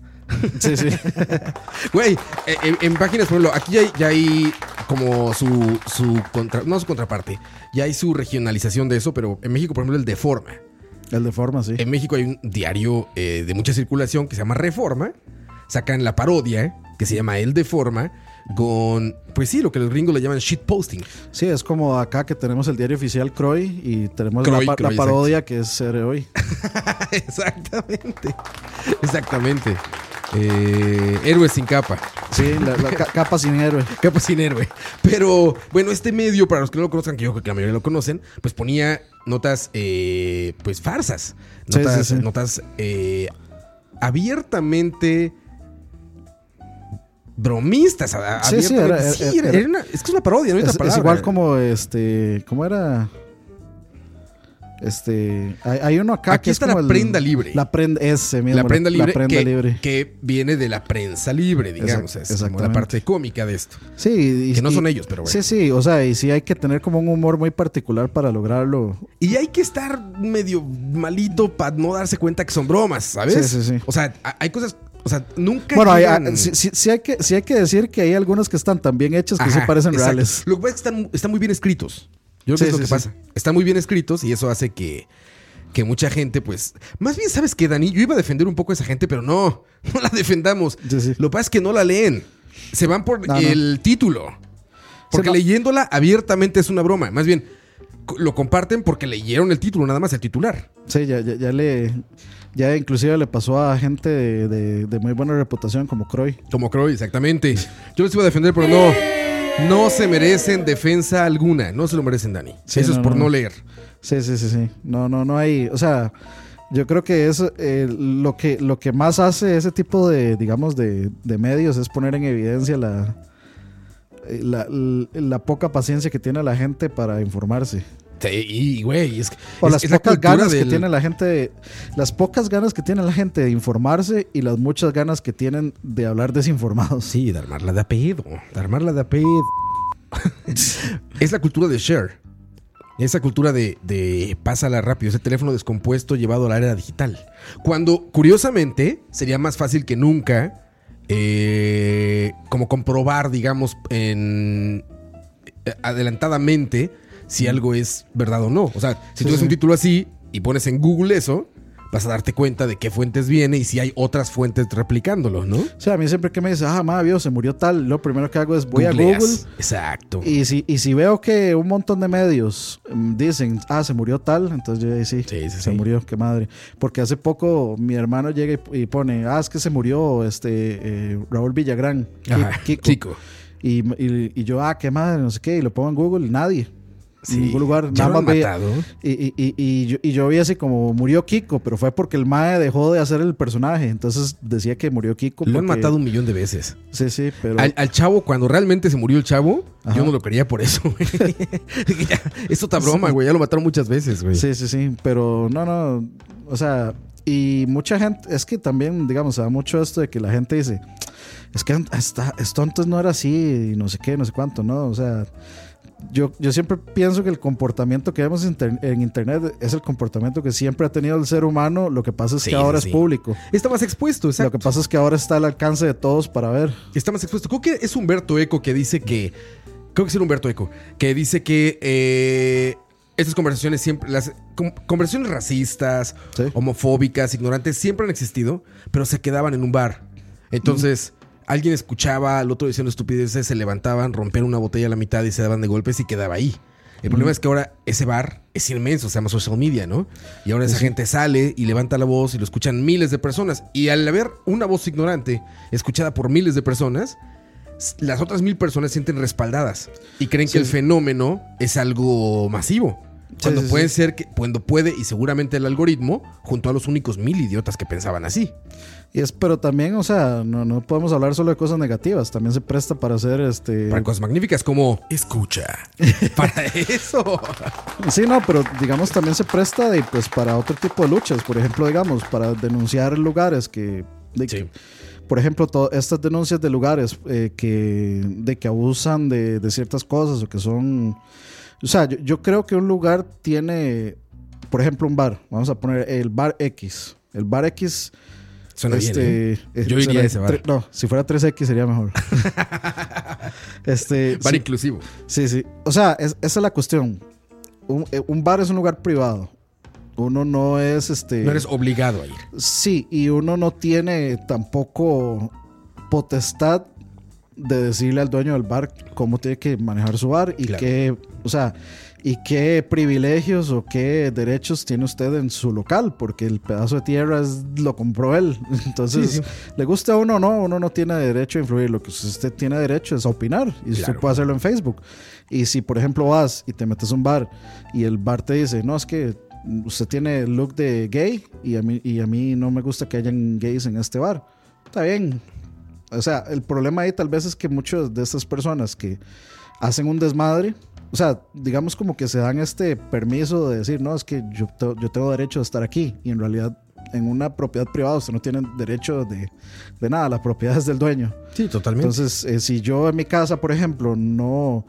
Sí, sí. Güey, eh, en, en páginas, por ejemplo, aquí ya hay, ya hay como su, su contra, no su contraparte, ya hay su regionalización de eso, pero en México, por ejemplo, el Deforma. El de forma, sí. En México hay un diario eh, de mucha circulación que se llama Reforma. Sacan la parodia que se llama El Deforma con, pues sí, lo que los gringos le llaman shitposting. Sí, es como acá que tenemos el diario oficial Croy y tenemos Croy, la, parodia que es Ser Hoy. Exactamente. Exactamente. Eh, héroes sin capa. Sí, la, la ca- capa sin héroe. Capa sin héroe. Pero bueno, este medio, para los que no lo conozcan, que yo creo que la mayoría lo conocen, pues ponía notas, eh, pues farsas. Sí, Notas, sí, sí. notas eh, abiertamente bromistas. a- Sí, sí, era- sí, era- era- era- era una- es que es una parodia, no hay Es, otra es palabra. igual como este. ¿Cómo era? Este, hay, hay uno acá Aquí que es está la el- prenda libre. La prenda, ese mismo. la prenda libre, prenda que, libre. que viene de la prensa libre, digamos. Exact- es como la parte cómica de esto. Sí, y- Que no y- son ellos, pero bueno. Sí, sí, o sea, y sí hay que tener como un humor muy particular para lograrlo. Y hay que estar medio malito para no darse cuenta que son bromas, ¿sabes? Sí, sí, sí. O sea, hay cosas. O sea, nunca. Bueno, hay- sí, sí- sí hay que, sí hay que decir que hay algunas que están tan bien hechas que Ajá, sí parecen exacto. reales. Lo que pasa es que están, están muy bien escritos. Yo creo que es lo que pasa. Están muy bien escritos y eso hace que, que mucha gente, pues. Más bien, ¿sabes qué, Dani? Yo iba a defender un poco a esa gente, pero no. No la defendamos. Lo que pasa es que no la leen. Se van por No, no. el título. Porque leyéndola abiertamente es una broma. Más bien, lo comparten porque leyeron el título, nada más el titular. Sí, ya, ya, ya le. Ya inclusive le pasó a gente de, de- de muy buena reputación como Croy. Como Croy, exactamente. Yo les iba a defender, pero no. No se merecen defensa alguna. No se lo merecen, Dani. Sí, Eso es por no. no leer. Sí, sí, sí, sí. No, no, no hay. O sea, yo creo que es eh, lo que lo que más hace ese tipo de, digamos, de, de medios es poner en evidencia la, la, la poca paciencia que tiene la gente para informarse. Y güey, es, O es- las es pocas ganas que tiene la gente, de- las pocas ganas que tiene la gente de informarse y las muchas ganas que tienen de hablar desinformados. Sí, de armarla de a pedo. De armarla de a pedo. es la cultura de share. Esa cultura de, de pásala rápido, ese teléfono descompuesto llevado a la era digital. Cuando, curiosamente, sería más fácil que nunca, eh, como comprobar, digamos, en eh, adelantadamente si algo es verdad o no. O sea, si Sí, tú ves sí. un título así y pones en Google eso, vas a darte cuenta de qué fuentes viene y si hay otras fuentes replicándolo, ¿no? O sea, a mí siempre que me dice, ah, ma, vio, se murió tal, lo primero que hago es voy a. Google Exacto. y si, y si veo que un montón de medios mm, dicen, ah, se murió tal, entonces yo sí, Sí, sí, se sí. murió, qué madre. Porque hace poco mi hermano llega y, y pone, ah, es que se murió este eh, Raúl Villagrán, Ajá, Kiko. Chico. Y, y- y yo, ah, qué madre, no sé qué, y lo pongo en Google, nadie. Sí. En ningún lugar, Ya nada lo más han veía- matado. Y, y, y, y yo, y yo vi así como murió Kiko, pero fue porque el Mae dejó de hacer el personaje. Entonces decía que murió Kiko. Lo han porque- matado un millón de veces. Sí, sí, pero. Al, al chavo, cuando realmente se murió el chavo, Ajá. yo no lo quería por eso, güey. Dije, ya, es otra broma, güey. Ya lo mataron muchas veces, güey. Sí, sí, sí. Pero no, no. O sea, y mucha gente. Es que también, digamos, se da mucho esto de que la gente dice. Es que hasta, esto antes no era así y no sé qué, no sé cuánto, ¿no? O sea. Yo, yo siempre pienso que el comportamiento que vemos en, inter- en internet es el comportamiento que siempre ha tenido el ser humano. Lo que pasa es Sí, que ahora sí, es público. Está más expuesto, Lo exacto. que pasa es que ahora está al alcance de todos para ver. Está más expuesto. Creo que es Humberto Eco que dice que. Creo que es Humberto Eco. Que dice que eh, estas conversaciones siempre. Las com- conversaciones racistas, Sí. homofóbicas, ignorantes, siempre han existido, pero se quedaban en un bar. Entonces. Alguien escuchaba al otro diciendo estupideces, se levantaban, rompían una botella a la mitad y se daban de golpes y quedaba ahí. El problema es que ahora ese bar es inmenso, se llama social media, ¿no? Y ahora esa gente sale y levanta la voz y lo escuchan miles de personas. Y al haber una voz ignorante escuchada por miles de personas, las otras mil personas se sienten respaldadas y creen Sí. que el fenómeno es algo masivo. Cuando sí, puede sí. ser que, cuando puede, y seguramente el algoritmo, junto a los únicos mil idiotas que pensaban así. Y es, pero también, o sea, no, no podemos hablar solo de cosas negativas. También se presta para hacer este. Para cosas magníficas como escucha. Para eso. Sí, no, pero digamos también se presta de, pues, para otro tipo de luchas. Por ejemplo, digamos, para denunciar lugares que. de- Sí. Por ejemplo, to- estas denuncias de lugares eh, que, de que abusan de, de ciertas cosas o que son. O sea, yo, yo creo que un lugar tiene. Por ejemplo, un bar. Vamos a poner el bar X. El bar X. Suena bien. ¿eh? Yo iría a ese bar. tre- No, si fuera 3X sería mejor. este, Bar sí, inclusivo. Sí, sí. O sea, es- esa es la cuestión. Un, eh, un bar es un lugar privado. Uno no es este. No eres obligado a ir. Sí, y uno no tiene tampoco potestad de decirle al dueño del bar cómo tiene que manejar su bar y Claro. qué, o sea, y qué privilegios o qué derechos tiene usted en su local, porque el pedazo de tierra es, lo compró él. Entonces, Sí, sí. le guste a uno o no, uno no tiene derecho a influir. Lo que usted tiene derecho es a opinar y usted puede hacerlo en Facebook. Y si, por ejemplo, vas y te metes a un bar y el bar te dice, no, es que usted tiene look de gay y a mí, y a mí no me gusta que hayan gays en este bar. Está bien. O sea, el problema ahí tal vez es que muchas de estas personas que hacen un desmadre o sea, digamos como que se dan este permiso de decir, no, es que yo, te- yo tengo derecho de estar aquí. Y en realidad, en una propiedad privada, usted no tiene derecho de, de nada, la propiedad es del dueño. Sí, totalmente. Entonces, eh, si yo en mi casa, por ejemplo, no,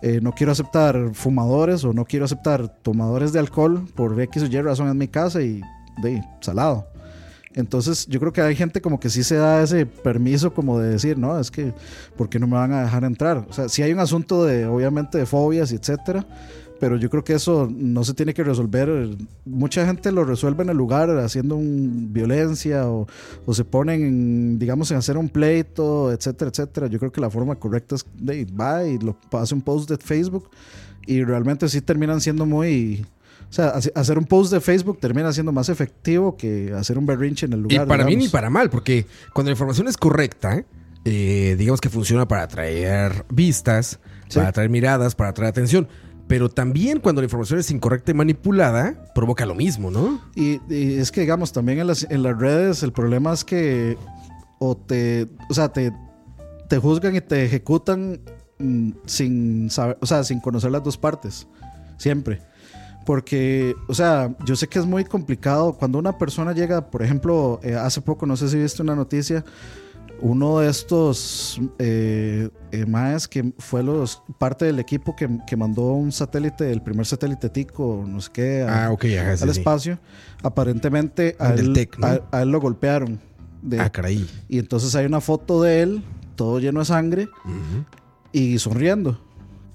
eh, no quiero aceptar fumadores o no quiero aceptar tomadores de alcohol por X o Y razón en mi casa y de salado. Entonces, yo creo que hay gente como que sí se da ese permiso como de decir, no, es que, ¿por qué no me van a dejar entrar? O sea, sí hay un asunto de, obviamente, de fobias y etcétera, pero yo creo que eso no se tiene que resolver. Mucha gente lo resuelve en el lugar haciendo un violencia o, se ponen, en, digamos, en hacer un pleito, etcétera, etcétera. Yo creo que la forma correcta es de va y lo hace un post de Facebook y realmente sí terminan siendo muy... O sea, hace- hacer un post de Facebook termina siendo más efectivo que hacer un berrinche en el Y lugar. para bien y digamos. para mal, porque cuando la información es correcta, eh, digamos que funciona para atraer vistas, Sí. para atraer miradas, para atraer atención. Pero también cuando la información es incorrecta y manipulada, provoca lo mismo, ¿no? Y, y es que, digamos, también en las, en las redes el problema es que o te, o sea, te, te juzgan y te ejecutan mm, sin saber, o sea, sin conocer las dos partes, siempre. Porque, o sea, yo sé que es muy complicado cuando una persona llega, por ejemplo, eh, hace poco, no sé si viste una noticia, uno de estos eh, eh, maes que fue los parte del equipo que, que mandó un satélite, el primer satélite tico, no sé qué, a- Ah, ok, ajá, sí, al sí. espacio, aparentemente a Al del él, a- a él lo golpearon. De- Ah, caray. y entonces hay una foto de él, todo lleno de sangre y sonriendo.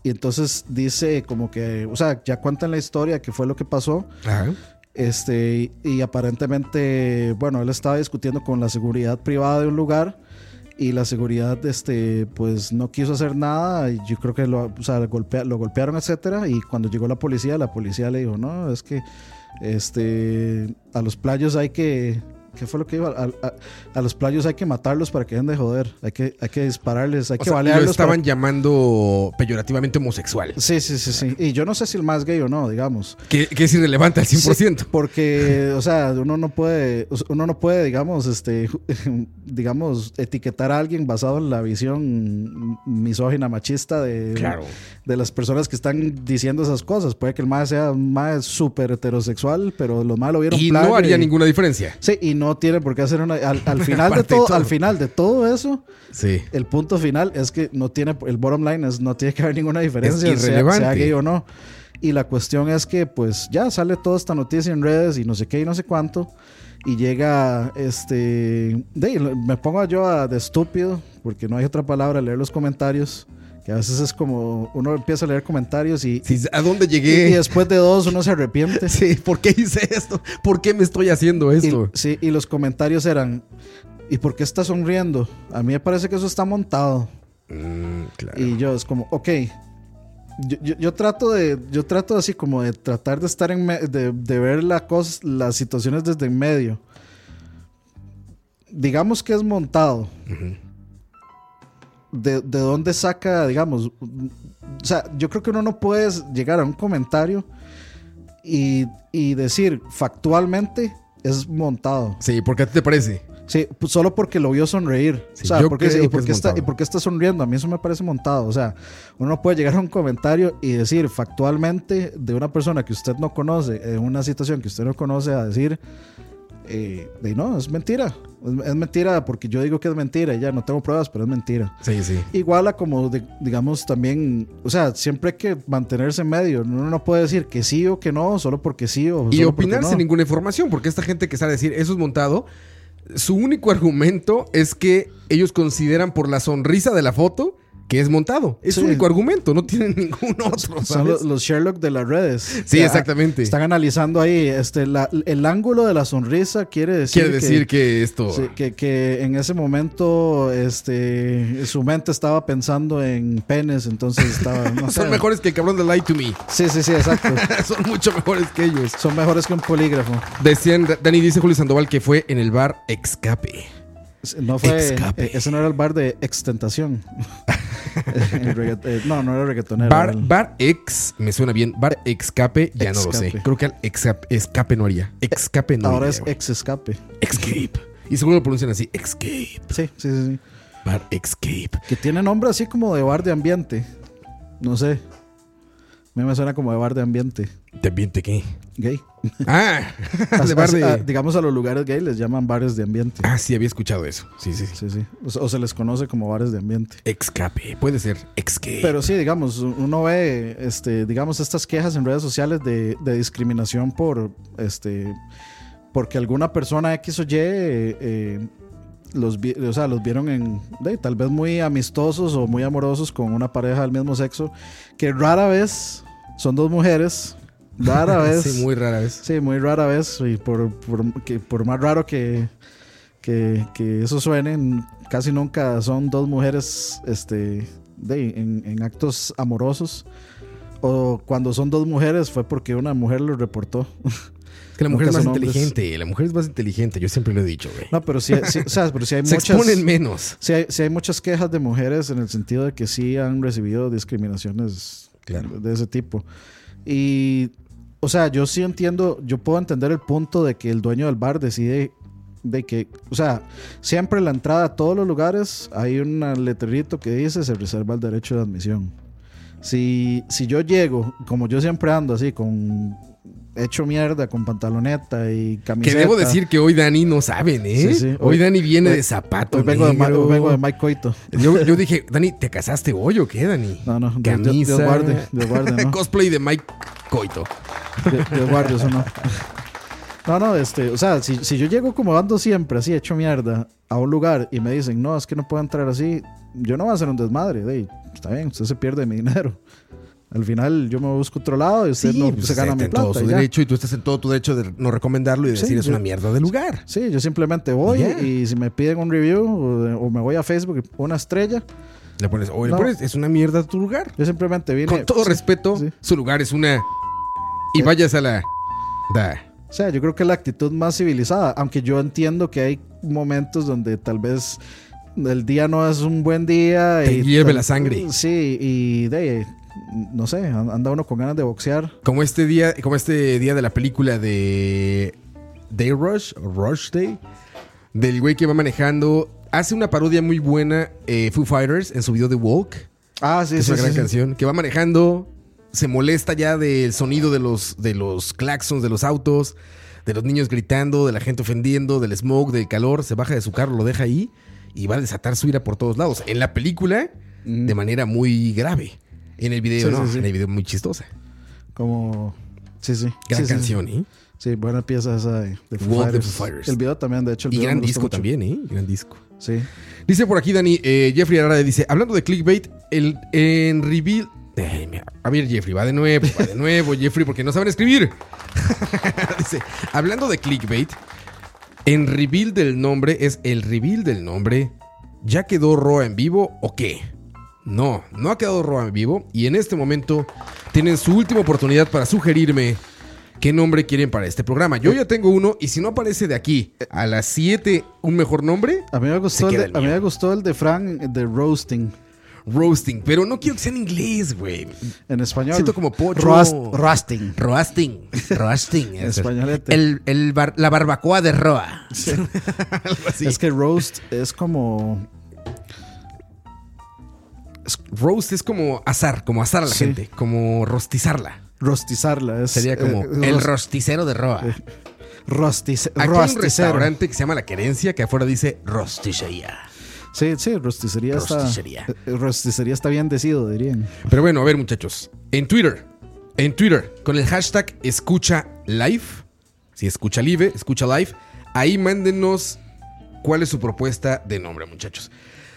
Y entonces dice como que, o sea, ya cuentan la historia, que fue lo que pasó. Ajá. Este, y, y aparentemente, bueno, él estaba discutiendo con la seguridad privada de un lugar y la seguridad, este, pues no quiso hacer nada. Y yo creo que lo, o sea, golpea- lo golpearon, etcétera. Y cuando llegó la policía, la policía le dijo, no, es que, este, a los playos hay que, ¿qué fue lo que iba? A, a- a los playos hay que matarlos para que dejen de joder. Hay que, hay que dispararles, hay O que sea, lo balearlos. para- estaban llamando peyorativamente homosexual. Sí, sí, sí, sí. Y yo no sé si el más gay o no, digamos. Que, que es irrelevante al 100%. Sí, porque, o sea, uno no puede, uno no puede, digamos, este, digamos, etiquetar a alguien basado en la visión misógina, machista de, Claro. de las personas que están diciendo esas cosas. Puede que el más sea más súper heterosexual, pero los más lo vieron Y no haría y- ninguna diferencia. Sí, y no tiene por qué hacer una. Al, al final de todo, todo. al final de todo eso, Sí. el punto final es que no tiene, el bottom line es no tiene que haber ninguna diferencia, sea-. Sea, gay o no. Y la cuestión es que pues ya sale toda esta noticia en redes y no sé qué y no sé cuánto. Y llega este... de- me pongo yo a- de estúpido, porque no hay otra palabra, leer los comentarios. A veces es como uno empieza a leer comentarios y, Sí, ¿A dónde llegué? y después de dos uno se arrepiente. Sí, ¿por qué hice esto? ¿Por qué me estoy haciendo Y, esto? sí, y los comentarios eran, ¿y por qué está sonriendo? A mí me parece que eso está montado. Mm, claro. Y yo es como, ok. Yo, yo- yo trato de, yo trato así como de tratar de estar en, me- de, de ver la cos- las situaciones desde en medio. Digamos que es montado. De, de dónde saca, digamos, o sea, yo creo que uno no puede llegar a un comentario y, y decir factualmente es montado. Sí, ¿por qué a ti te parece? Sí, pues solo porque lo vio sonreír. Sí, o sea, porque, ¿y, que por es qué está. ¿y por qué está sonriendo? A mí eso me parece montado. O sea, uno no puede llegar a un comentario y decir factualmente de una persona que usted no conoce, en una situación que usted no conoce, a decir, eh, de, no, es mentira. Es, es mentira porque yo digo que es mentira y ya no tengo pruebas, pero es mentira. Sí, sí. Igual a como, de- digamos, también, o sea, siempre hay que mantenerse en medio. Uno no puede decir que sí o que no, solo porque sí o Y opinar no. sin ninguna información, porque esta gente que sale a decir eso es montado, su único argumento es que ellos consideran por la sonrisa de la foto que es montado. Es su Sí. único argumento, no tienen ningún otro. Son los, los Sherlock de las redes. Sí, Ya, exactamente. Están analizando ahí este, la- el ángulo de la sonrisa quiere decir, Quiere decir que, esto. sí, que, que en ese momento este, su mente estaba pensando en penes, entonces estaba... no sé. Son mejores que el cabrón de Lie to Me. Sí, sí, sí, exacto. Son mucho mejores que ellos. Son mejores que un polígrafo. Decían, Dani dice Julio Sandoval que fue en el bar Escape. No fue, eh, ese no era el bar de extentación. Eh, no, no era reggaetonero. Bar, bar ex, me suena bien. Bar Escape, ya no lo sé. Creo que al Escape, no haría. Escape no Ahora haría, es ex escape. Escape. Y seguro lo pronuncian así. Escape. Sí, sí, sí, sí. Bar Escape. Que tiene nombre así como de bar de ambiente. No sé. A mí me suena como de bar de ambiente ¿De ambiente qué? Gay. Ah, de bar de... digamos a los lugares gay les llaman bares de ambiente. Ah, sí, había escuchado eso. Sí, sí, sí. Sí, sí. O, o se les conoce como bares de ambiente. Excape, puede ser. Exque. Pero sí, digamos, uno ve, este, digamos, estas quejas en redes sociales de, de discriminación por, este, porque alguna persona X o Y, eh, eh, los, vi- o sea, los vieron en, de, tal vez muy amistosos o muy amorosos con una pareja del mismo sexo, que rara vez son dos mujeres, rara vez. Sí, muy rara vez. Sí, muy rara vez. Y por, por, que, por más raro que, que, que eso suene, casi nunca son dos mujeres este, de, en, en actos amorosos. O cuando son dos mujeres fue porque una mujer lo reportó. Es que la mujer es Nunca más son hombres. inteligente. La mujer es más inteligente. Yo siempre lo he dicho, güey. No, pero sí, sí, o sea, pero sí hay Se muchas. exponen menos. Sí hay, sí hay muchas quejas de mujeres en el sentido de que sí han recibido discriminaciones Claro. de ese tipo. Y, o sea, yo sí entiendo, yo puedo entender el punto de que el dueño del bar decide de que, o sea, siempre en la entrada a todos los lugares hay un letrerito que dice se reserva el derecho de admisión. Si, si yo llego, como yo siempre ando así, con hecho mierda, con pantaloneta y Que camiseta. debo decir que hoy Dani no saben, ¿eh? Sí, sí. Hoy, Hoy- Dani viene hoy- de zapato. Hoy vengo de, Ma- negro. hoy vengo de Mike Coito. Yo, yo dije, Dani, ¿te casaste hoy o qué, Dani? No, no, Camisa. Dios guarde, Dios guarde, ¿no? Cosplay de Mike Coito. Dios, Dios guarde, eso no. No, no, este, o sea, si, si yo llego como ando siempre así, hecho mierda, a un lugar y me dicen, no, es que no puedo entrar así, yo no voy a hacer un desmadre, de, está bien, usted se pierde mi dinero. Al final yo me busco otro lado y usted no pues, se gana mi en todo plata. su y derecho y tú estás en todo tu derecho de no recomendarlo y Sí, decir es yo- una mierda de lugar. Sí, yo simplemente voy y si me piden un review o, o me voy a Facebook y pongo una estrella, Le pones, o le No. pones, es una mierda tu lugar. yo simplemente vine. Con todo sí, respeto, sí. su lugar es una. Y vayas a la. Da. O sea, yo creo que es la actitud más civilizada, aunque yo entiendo que hay momentos donde tal vez el día no es un buen día. Te y hierve la sangre. Sí, y de, no sé, anda uno con ganas de boxear. Como este día, como este día de la película de Day Rush, Rush Day, del güey que va manejando. Hace una parodia muy buena, eh, Foo Fighters, en su video de Walk. Ah, sí, que es sí, una gran sí, sí. canción. Que va manejando, se molesta ya del sonido de los, de los claxons de los autos, de los niños gritando, de la gente ofendiendo, del smoke, del calor. Se baja de su carro, lo deja ahí y va a desatar su ira por todos lados. En la película, de manera muy grave. En el video, Sí, no. sí, sí. En el video muy chistosa. Como. Sí, sí. Gran canción, sí. ¿eh? Sí, buena pieza esa de, de Fighters. Fighters. El video también, de hecho. El Y video gran disco mucho. también, ¿eh? Gran disco. Sí. Dice por aquí Dani, eh, Jeffrey Arara dice, hablando de clickbait, el, en reveal... A ver Jeffrey, va de nuevo, va de nuevo Jeffrey, porque no saben escribir. dice, hablando de clickbait, en reveal del nombre es el reveal del nombre. ¿Ya quedó Roa en vivo o qué? No, no ha quedado Roa en vivo y en este momento tienen su última oportunidad para sugerirme qué nombre quieren para este programa. Yo ya tengo uno y si no aparece de aquí a las 7 un mejor nombre, A mí me gustó, Se el queda de, el a mí mío. me gustó el de Frank, de Roasting. Roasting, pero no quiero que sea en inglés, güey. En español. Siento como pocho. Roast, roasting. Roasting, roasting. En españolete. El, el bar- la barbacoa de Roa. Algo así. Es que roast es como. Roast es como asar, como asar a la Sí. gente, como rostizarla. Rostizarla. Es, Sería como eh, el ros- rosticero de Roa. rostice- Aquí hay un restaurante que se llama La Querencia que afuera dice rosticería. Sí, sí, rosticería, Rosticería. está. eh, Rosticería está bien decido, dirían. Pero bueno, a ver, muchachos. En Twitter, en Twitter, con el hashtag escucha live, si escucha live, escucha live, ahí mándenos cuál es su propuesta de nombre, muchachos.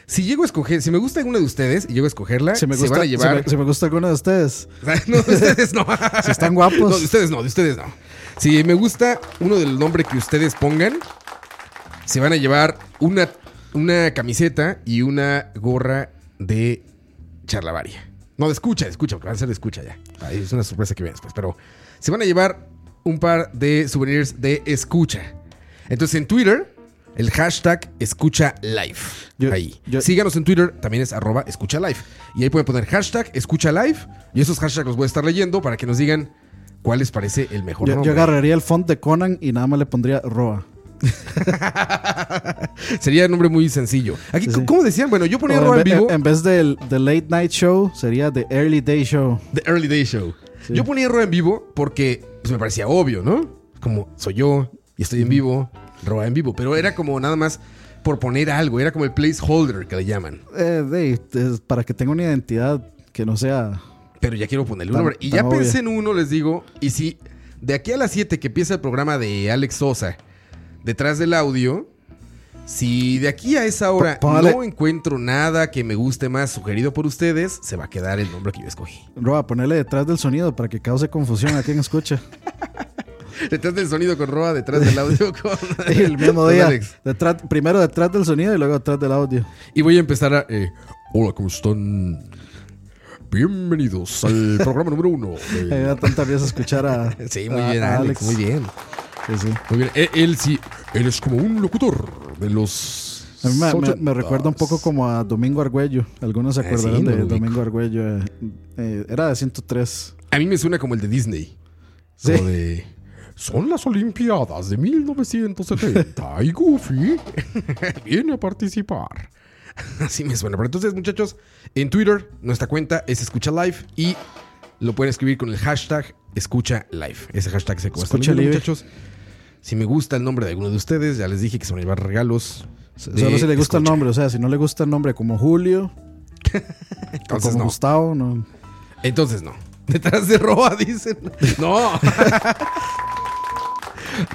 Si llego a escoger, si me gusta alguna de ustedes y llego a escogerla, Si me se gusta, van a llevar. si me, si me gusta alguno de ustedes. no, de ustedes no. Si están guapos. No, de ustedes no, de ustedes no. Si me gusta uno del nombre que ustedes pongan, se van a llevar una, una camiseta y una gorra de charlavaria. No, de escucha, de escucha, porque van a ser de escucha ya. Ahí es una sorpresa que viene después. Pero se van a llevar un par de souvenirs de escucha. Entonces en Twitter, el hashtag escucha live. Yo- ahí. yo- Síganos en Twitter, también es arroba escucha live. Y ahí pueden poner hashtag escucha live. Y esos hashtags los voy a estar leyendo para que nos digan cuál les parece el mejor Yo, yo agarraría el font de Conan y nada más le pondría Roa. Sería un nombre muy sencillo. Aquí, Sí. ¿cómo decían? Bueno, yo ponía Roa en vivo. en vez del The Late Night Show, sería The Early Day Show. The Early Day Show. Yo ponía Roa en vivo porque pues, me parecía obvio, ¿no? Como soy yo y estoy en vivo, Roa en vivo. Pero era como nada más por poner algo, era como el placeholder que le llaman. Eh, es para que tenga una identidad que no sea. Pero ya quiero ponerle un nombre. Y ya obvia. pensé en uno, les digo. Y si de aquí a las 7 que empieza el programa de Alex Sosa, detrás del audio, si de aquí a esa hora póngale- no encuentro nada que me guste más sugerido por ustedes, se va a quedar el nombre que yo escogí. Roa, ponerle detrás del sonido para que cause confusión a quien escucha. Detrás del sonido con Roa, detrás del audio con, el mismo día. Alex. Detrás, primero detrás del sonido y luego detrás del audio. Y voy a empezar a... eh, Hola, ¿cómo están? Bienvenidos al programa número uno. de- Me da tanta risa escuchar a. Sí, muy a- bien, a Alex, muy bien. Sí, sí. Muy bien. Él, él sí, él es como un locutor de los. A mí me, me- me ochentas. recuerda un poco como a Domingo Argüello. Algunos se acordarán sí, no de ubico. Domingo Argüello. eh, eh, era de 103. A mí me suena como el de Disney. Sí. Como de. Son las Olimpiadas de 1970 y Goofy viene a participar. Así me suena. Pero entonces, muchachos, en Twitter, nuestra cuenta es Escucha Live y lo pueden escribir con el hashtag Escucha Live. Ese hashtag se Escucha Escucha Live. muchachos. Si me gusta el nombre de alguno de ustedes, ya les dije que se van a llevar regalos. Solo si le gusta el nombre. O sea, si no le gusta el nombre como Julio o Entonces como no. Gustavo, no. Entonces no. Detrás de Roa dicen. No.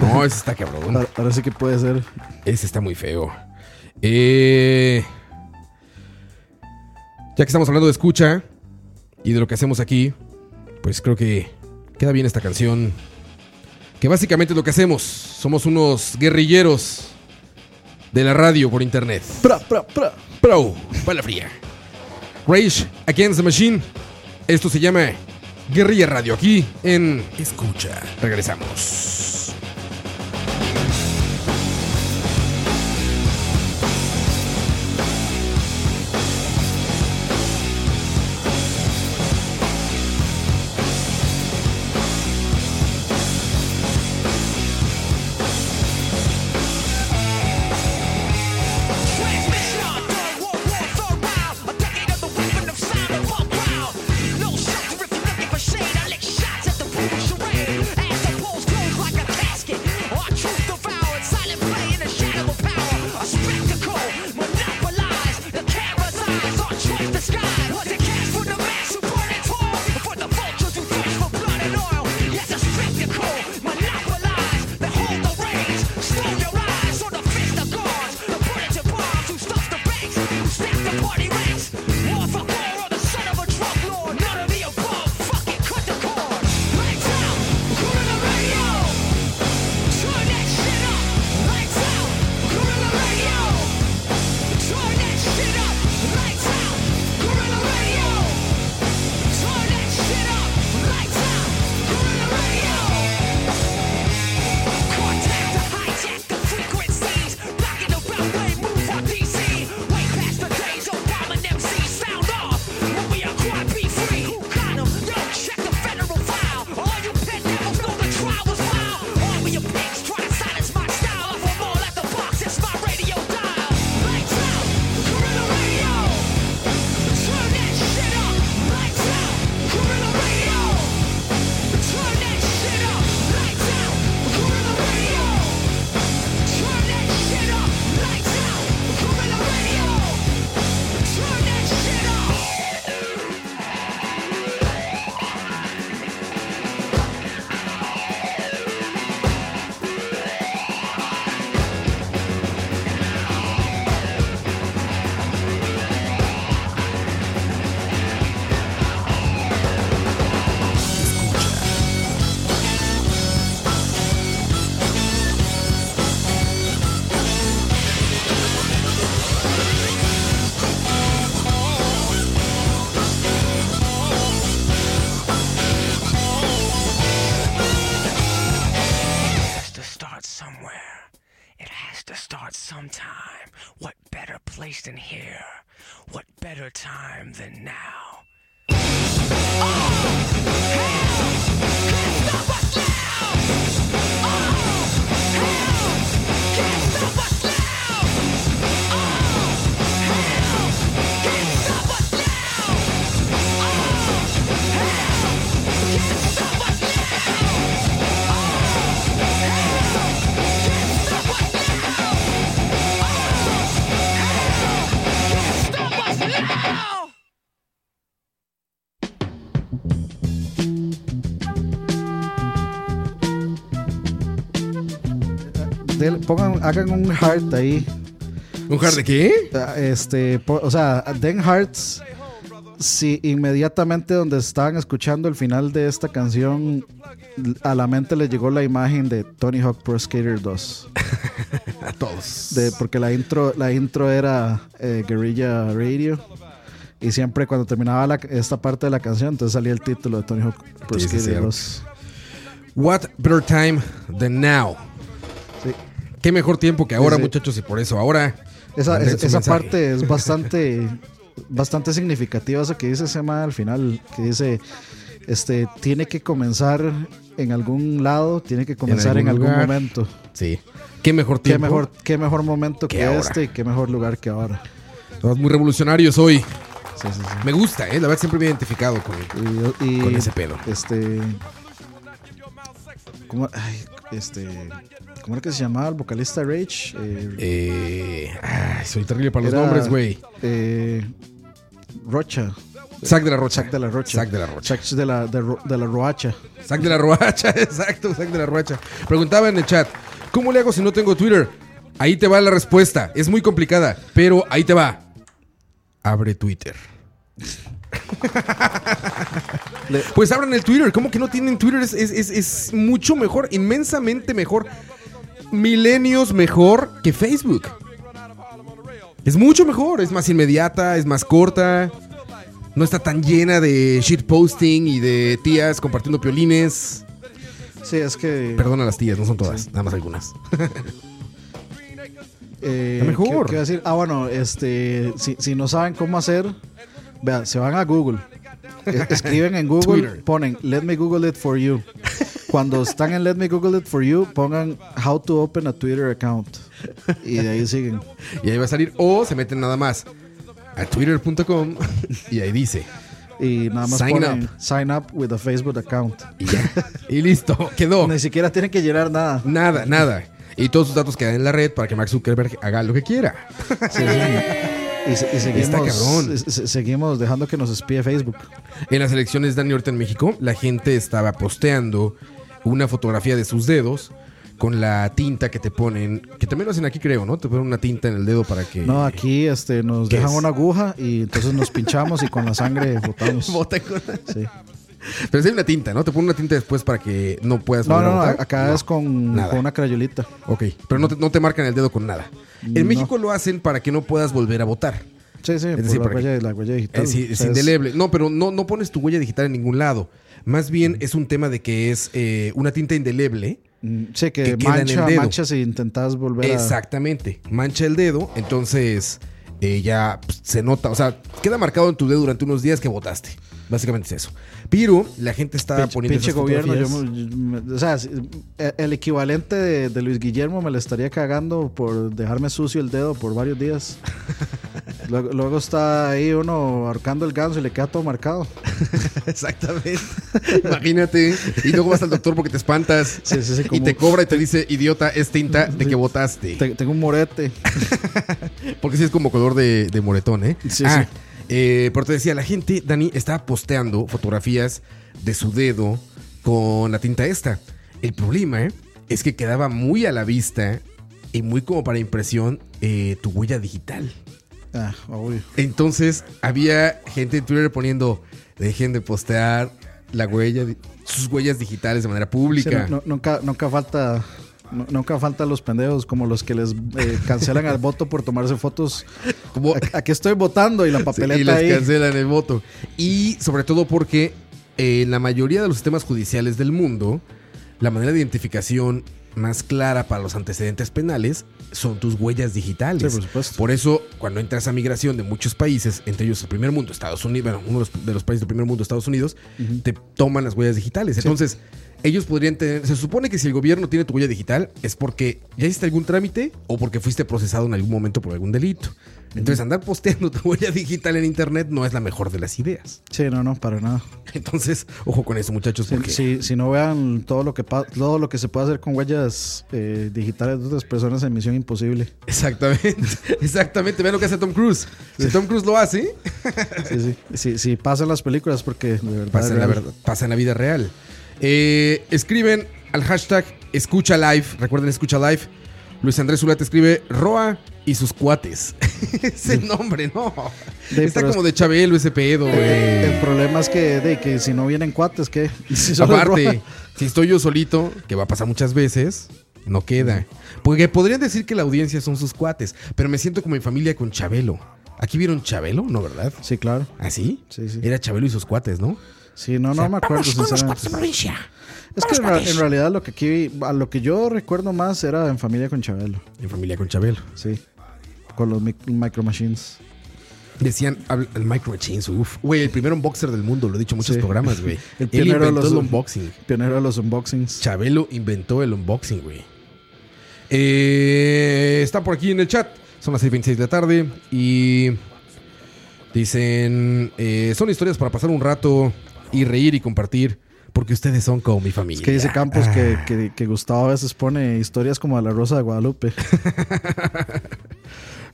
no, ese está cabrón. Ahora, ahora sí que puede ser. Ese está muy feo. Eh, ya que estamos hablando de escucha y de lo que hacemos aquí, pues creo que queda bien esta canción. Que básicamente es lo que hacemos. Somos unos guerrilleros de la radio por internet. Pra, pra, pra. Pro, bala fría. Rage Against the Machine. Esto se llama Guerrilla Radio aquí en Escucha. Regresamos. Pongan, hagan un heart ahí. ¿Un hard de qué? Ah, Este, o sea, den hearts. Si inmediatamente donde estaban escuchando el final de esta canción, a la mente les llegó la imagen de Tony Hawk Pro Skater 2. A todos. De, porque la intro, la intro era eh, Guerrilla Radio. Y siempre cuando terminaba la- esta parte de la canción, entonces salía el título de Tony Hawk Pro Sí, sí, Skater sí. 2. What better time than now? Qué mejor tiempo que ahora, Sí, sí. muchachos, y por eso ahora. Esa, es- esa parte es bastante, bastante significativa, eso que dice Sema al final, que dice, este, tiene que comenzar en algún lado, tiene que comenzar en algún momento. Sí. Qué mejor Qué tiempo. mejor, qué mejor momento que que, este y qué mejor lugar que ahora. Somos muy revolucionarios hoy. Sí, sí, sí. Me gusta, ¿eh? La verdad siempre me he identificado con. Y, y- Con ese pedo. Este. ¿Cómo, ay, este, ¿cómo era que se llamaba el vocalista Rage? Eh, Eh, ay, soy terrible para los era, nombres, güey. eh, Rocha. Zack de la Rocha. Zack de la Rocha. Zack de la Rocha. Zack de la, de, Ro- de la Roacha. Zack de la Roacha, exacto, Zack de la Roacha. Preguntaba en el chat, ¿cómo le hago si no tengo Twitter? Ahí te va la respuesta. Es muy complicada, pero ahí te va. Abre Twitter. Pues abran el Twitter. ¿Cómo que no tienen Twitter? Es, es- es- es mucho mejor, inmensamente mejor. Milenios mejor que Facebook. Es mucho mejor, es más inmediata, es más corta. No está tan llena de shitposting y de tías compartiendo piolines. Sí, es que. Perdona a las tías, no son todas, nada más algunas. eh, mejor. ¿qué- decir? Ah, bueno, este, si, si no saben cómo hacer, vea, se van a Google. Escriben en Google, Twitter. ponen Let me Google it for you. Cuando están en Let me Google it for you, pongan How to open a Twitter account. Y de ahí siguen. Y ahí va a salir, o se meten nada más a twitter.com y ahí dice. Y nada más Sign ponen up. Sign up with a Facebook account. Y ya. y listo, quedó. Ni siquiera tienen que llenar nada. Nada, nada. Y todos sus datos quedan en la red para que Mark Zuckerberg haga lo que quiera. Sí, sí. Y, se- y seguimos, Está cabrón. se- se- seguimos dejando que nos espíe Facebook. En las elecciones Dani ahorita en México, la gente estaba posteando una fotografía de sus dedos con la tinta que te ponen, que también lo hacen aquí creo, ¿no? Te ponen una tinta en el dedo para que... No, aquí este, nos ¿Qué dejan es? una aguja y entonces nos pinchamos y con la sangre votamos. Bota con- Sí. Pero sí hay una tinta, ¿no? Te ponen una tinta después para que no puedas... No, volver a no, no, acá No. es con, nada. con una crayolita. Ok, pero no te, no te marcan el dedo con nada. En. México lo hacen para que no puedas volver a votar. Sí, sí, por decir, la, para huella, la huella digital. Es, O es indeleble. No, pero no, no pones tu huella digital en ningún lado. Más bien es un tema de que es eh, una tinta indeleble. mm, sí, que, que mancha, mancha si intentas volver a... Exactamente. Mancha el dedo, entonces eh, ya pues, se nota. O sea, queda marcado en tu dedo durante unos días que votaste. Básicamente es eso. Pero la gente estaba Pinche, poniendo pinche esas gobierno, yo, o sea, eh, el equivalente de, de Luis Guillermo me le estaría cagando por dejarme sucio el dedo por varios días. luego, luego está ahí uno ahorcando el ganso y le queda todo marcado. Exactamente. Imagínate. Y luego vas al doctor porque te espantas. Sí, sí, sí, y te cobra y te dice, idiota, es tinta de que votaste. Te- tengo un morete. Porque sí es como color de, de moretón, ¿eh? Sí, Ah, sí. Eh, pero te decía, la gente, Dani, estaba posteando fotografías de su dedo con la tinta esta. El problema ¿eh? es que quedaba muy a la vista y muy como para impresión eh, tu huella digital. Ah, obvio. Entonces había gente en Twitter poniendo, dejen de postear la huella, sus huellas digitales de manera Sí, pública. no- no- nunca, nunca falta. No- nunca faltan los pendejos como los que les eh, cancelan al voto por tomarse fotos. Como- A- Aquí estoy votando y la Sí, papeleta y les ahí. cancelan el voto. Y sobre todo porque eh, en la mayoría de los sistemas judiciales del mundo, la manera de identificación más clara para los antecedentes penales son tus huellas digitales. Sí, por supuesto. Por eso, cuando entras a migración de muchos países, entre ellos el primer mundo, Estados Unidos, bueno, uno de los, de los países del primer mundo, Estados Unidos, te toman las huellas digitales. Entonces, ellos podrían tener, se supone que si el gobierno tiene tu huella digital es porque ya hiciste algún trámite o porque fuiste procesado en algún momento por algún delito. Entonces, andar posteando tu huella digital en internet no es la mejor de las ideas. Sí, no, no, para nada. Entonces, ojo con eso, muchachos, porque si- si no vean todo lo que todo lo que se puede hacer con huellas eh, digitales de otras personas en Misión Imposible. exactamente, exactamente, vean lo que hace Tom Cruise. Si Tom Cruise lo hace, Sí, sí. Si, si pasan las películas, porque de verdad. pasa en la, verdad, pasa en la vida real. Eh, escriben al hashtag escucha live, recuerden escucha live, Luis Andrés Zulate escribe Roa y sus cuates. Ese nombre, no. De- Está como de Chabelo ese pedo, El problema es que, de, que si no vienen cuates, ¿qué? Si Aparte, si estoy yo solito, que va a pasar muchas veces, no queda. Porque podrían decir que la audiencia son sus cuates, pero me siento como en familia con Chabelo. ¿Aquí vieron Chabelo? ¿No, verdad? Sí, claro. ¿Ah, sí? Sí, sí. Era Chabelo y sus cuates, ¿no? Sí, no, no me acuerdo, sinceramente. Es que en, realidad lo que aquí, a lo que yo recuerdo más era en familia con Chabelo. En familia con Chabelo. Sí. Con los mic- Micro Machines. Decían, el Micro Machines, uff. Güey, el primer unboxer del mundo, lo he dicho en muchos Sí. programas, güey. El Él pionero de inventó los- el unboxing. Pionero de los unboxings. Chabelo inventó el unboxing, güey. Eh, está por aquí en el chat. Son las 6.26 de la tarde y dicen, eh, son historias para pasar un rato y reír y compartir porque ustedes son como mi familia. Es que dice Campos que, Ah. que, que Gustavo a veces pone historias como de la Rosa de Guadalupe.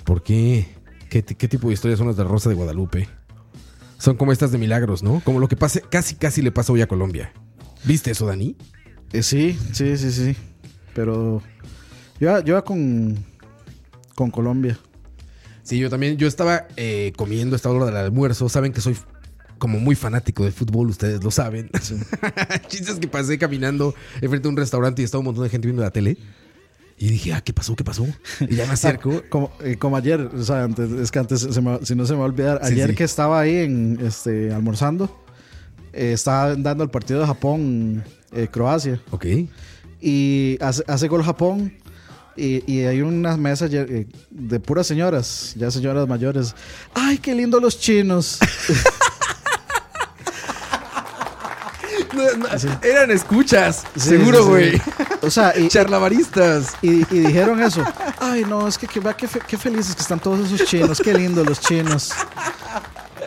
¿Por qué? ¿Qué, ti- qué tipo de historias son las de Rosa de Guadalupe? Son como estas de milagros, ¿no? Como lo que pase, casi casi le pasa hoy a Colombia. ¿Viste eso, Dani? Eh, sí, sí, sí, sí. Pero yo, yo con, con Colombia. Sí, yo también. Yo estaba eh, comiendo a esta hora del almuerzo. Saben que soy como muy fanático del fútbol, ustedes lo saben. Chistes que pasé caminando enfrente de un restaurante y estaba un montón de gente viendo la tele. Y dije, ah, ¿qué pasó? ¿Qué pasó? Y ya me acerco. Como, eh, como ayer, o sea, antes, es que antes, se me- si no se me va a olvidar, Sí, ayer sí. que estaba ahí en, este, almorzando, eh, estaba dando el partido de Japón-Croacia. Ok. y hace, hace gol Japón. Y, y hay una mesa ya- eh, de puras señoras, ya señoras mayores. ¡Ay, qué lindo los chinos! Eran escuchas, Sí, seguro, sí, sí. güey. O sea, y, Charlavaristas. y, y dijeron eso. Ay, no, es que, que vea qué, fe- qué felices que están todos esos chinos, qué lindos los chinos.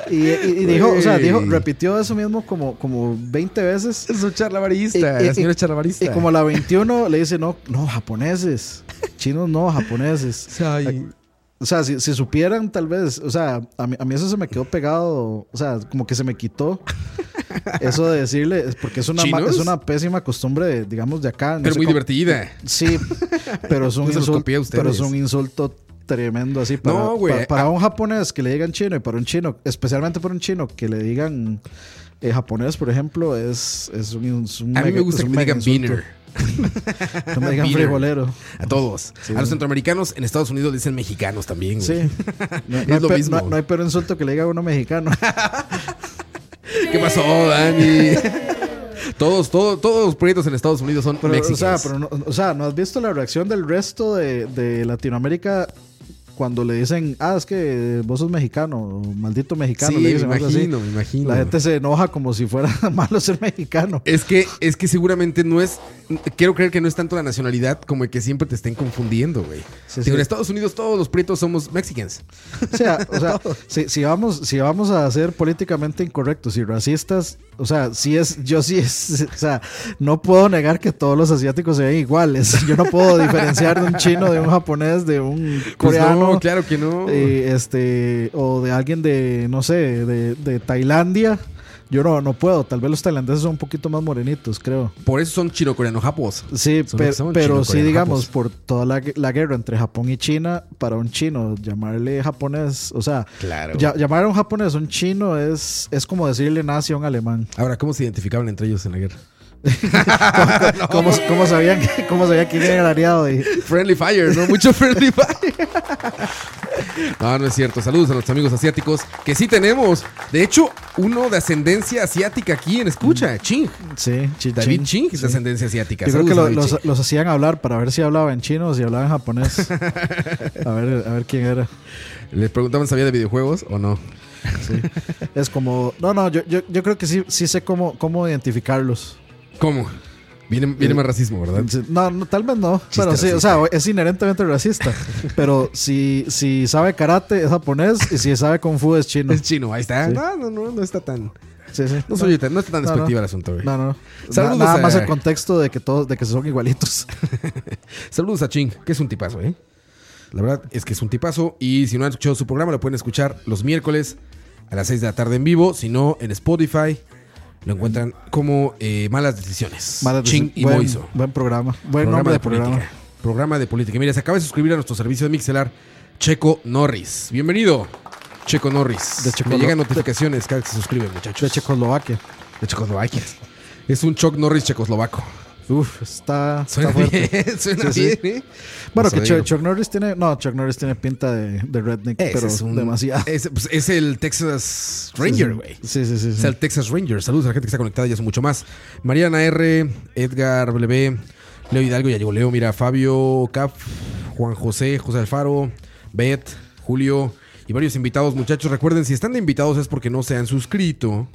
Y, y- y dijo, o sea, dijo, repitió eso mismo como, como 20 veces. Son charlavaristas. Y- y- señora como la 21 le dice, no, no, japoneses. Chinos no, japoneses. Ay, O sea, si, si supieran, tal vez, o sea, a mí, a mí eso se me quedó pegado, o sea, como que se me quitó eso de decirle, porque es una, ma- es una pésima costumbre, de, digamos, de acá. no pero muy cómo- divertida. Sí, pero es un, ustedes. pero es un insulto tremendo así para, No, para, para Ah. un japonés que le digan chino y para un chino, especialmente para un chino que le digan eh, japonés, por ejemplo, es, es un, es un A mí me gusta que me digan beaner. No me digan frijolero. A todos. a los centroamericanos en Estados Unidos le dicen mexicanos también. güey. Sí. No, no Es hay lo mismo. no- no hay peor insulto que le diga a uno mexicano. ¿Qué pasó, Dani? todos, todos, todos los proyectos en Estados Unidos son Pero, o sea, mexicanos. pero no, o sea, ¿no has visto la reacción del resto de, de Latinoamérica cuando le dicen, ah, es que vos sos mexicano, maldito mexicano? Sí, le me dicen así. imagino, me imagino. La gente se enoja como si fuera malo ser mexicano. Es que, es que seguramente no es. Quiero creer que no es tanto la nacionalidad como el que siempre te estén confundiendo, güey. Sí. En Estados Unidos todos los prietos somos mexicans. O sea, o sea si, si vamos, si vamos a ser políticamente incorrectos y racistas, o sea, sí es, yo sí es, o sea, no puedo negar que todos los asiáticos se ven iguales. Yo no puedo diferenciar de un chino, de un japonés, de un Pues coreano. no, claro que no. eh, este o de alguien de no sé de, de Tailandia yo no no puedo tal vez los tailandeses son un poquito más morenitos creo Por eso son chino-coreano japos. sí pe- pero sí digamos por toda la, la guerra entre Japón y China para un chino llamarle japonés o sea Claro. ya- llamar a un japonés un chino es es como decirle nazi a un alemán Ahora, ¿cómo se identificaban entre ellos en la guerra? ¿Cómo, cómo sabían que- cómo sabían quién era el aliado y Friendly Fire, ¿no? Mucho Friendly Fire. No, no es cierto. Saludos a nuestros amigos asiáticos que sí tenemos. De hecho, uno de ascendencia asiática aquí en Escucha, Ching. sí Chi- David Chin. Ching es de Sí. ascendencia asiática. Yo creo que lo- los, Ching. los hacían hablar para ver si hablaba en chino o si hablaba en japonés. A ver, a ver quién era. Les preguntaban si sabía de videojuegos o no. Es como. No, no, yo, yo, yo creo que sí, sí sé cómo, cómo identificarlos. ¿Cómo? Viene, viene Eh, más racismo, ¿verdad? No, no, tal vez no. Chiste pero sí, o sea, es inherentemente racista. pero si, si sabe karate es japonés y si sabe kung fu es chino. Es chino, ahí está. Sí. No, no, no, no está tan. Sí, sí. No, soy tan, no está tan No, no. despectiva el asunto, güey. No, no. Saludos Na- nada a- más el contexto de que todos, de que son igualitos. Saludos a Ching, que es un tipazo, ¿eh? La verdad es que es un tipazo. Y si no han escuchado su programa, lo pueden escuchar los miércoles a las 6 de la tarde en vivo. Si no, en Spotify lo encuentran como eh, Malas Decisiones. Malas Ching y buen, Moiso. Buen programa. Buen Programa nombre de de política. programa. de política. Mira, se acaba de suscribir a nuestro servicio de Mixelar Checo Norris. Bienvenido, Checo Norris. De Checo- Me llegan notificaciones cada vez que se suscriben, muchachos. De Checoslovaquia. De Checoslovaquia. Es un Chuck Norris checoslovaco. Uf, está, Suena está fuerte. bien, suena Sí, sí. bien, ¿eh? Bueno, Vamos que. Chuck, Norris tiene. No, Chuck Norris tiene pinta de, de redneck, Ese pero es un- demasiado. Es, pues, es el Texas Ranger, güey. Sí, sí, sí. Es el Texas Ranger. Saludos a la gente que está conectada y hace mucho más. Mariana R, Edgar W, Leo Hidalgo, ya llegó Leo, mira, Fabio Cap, Juan José, José Alfaro, Bet, Julio y varios invitados. Muchachos, recuerden, si están de invitados es porque no se han suscrito.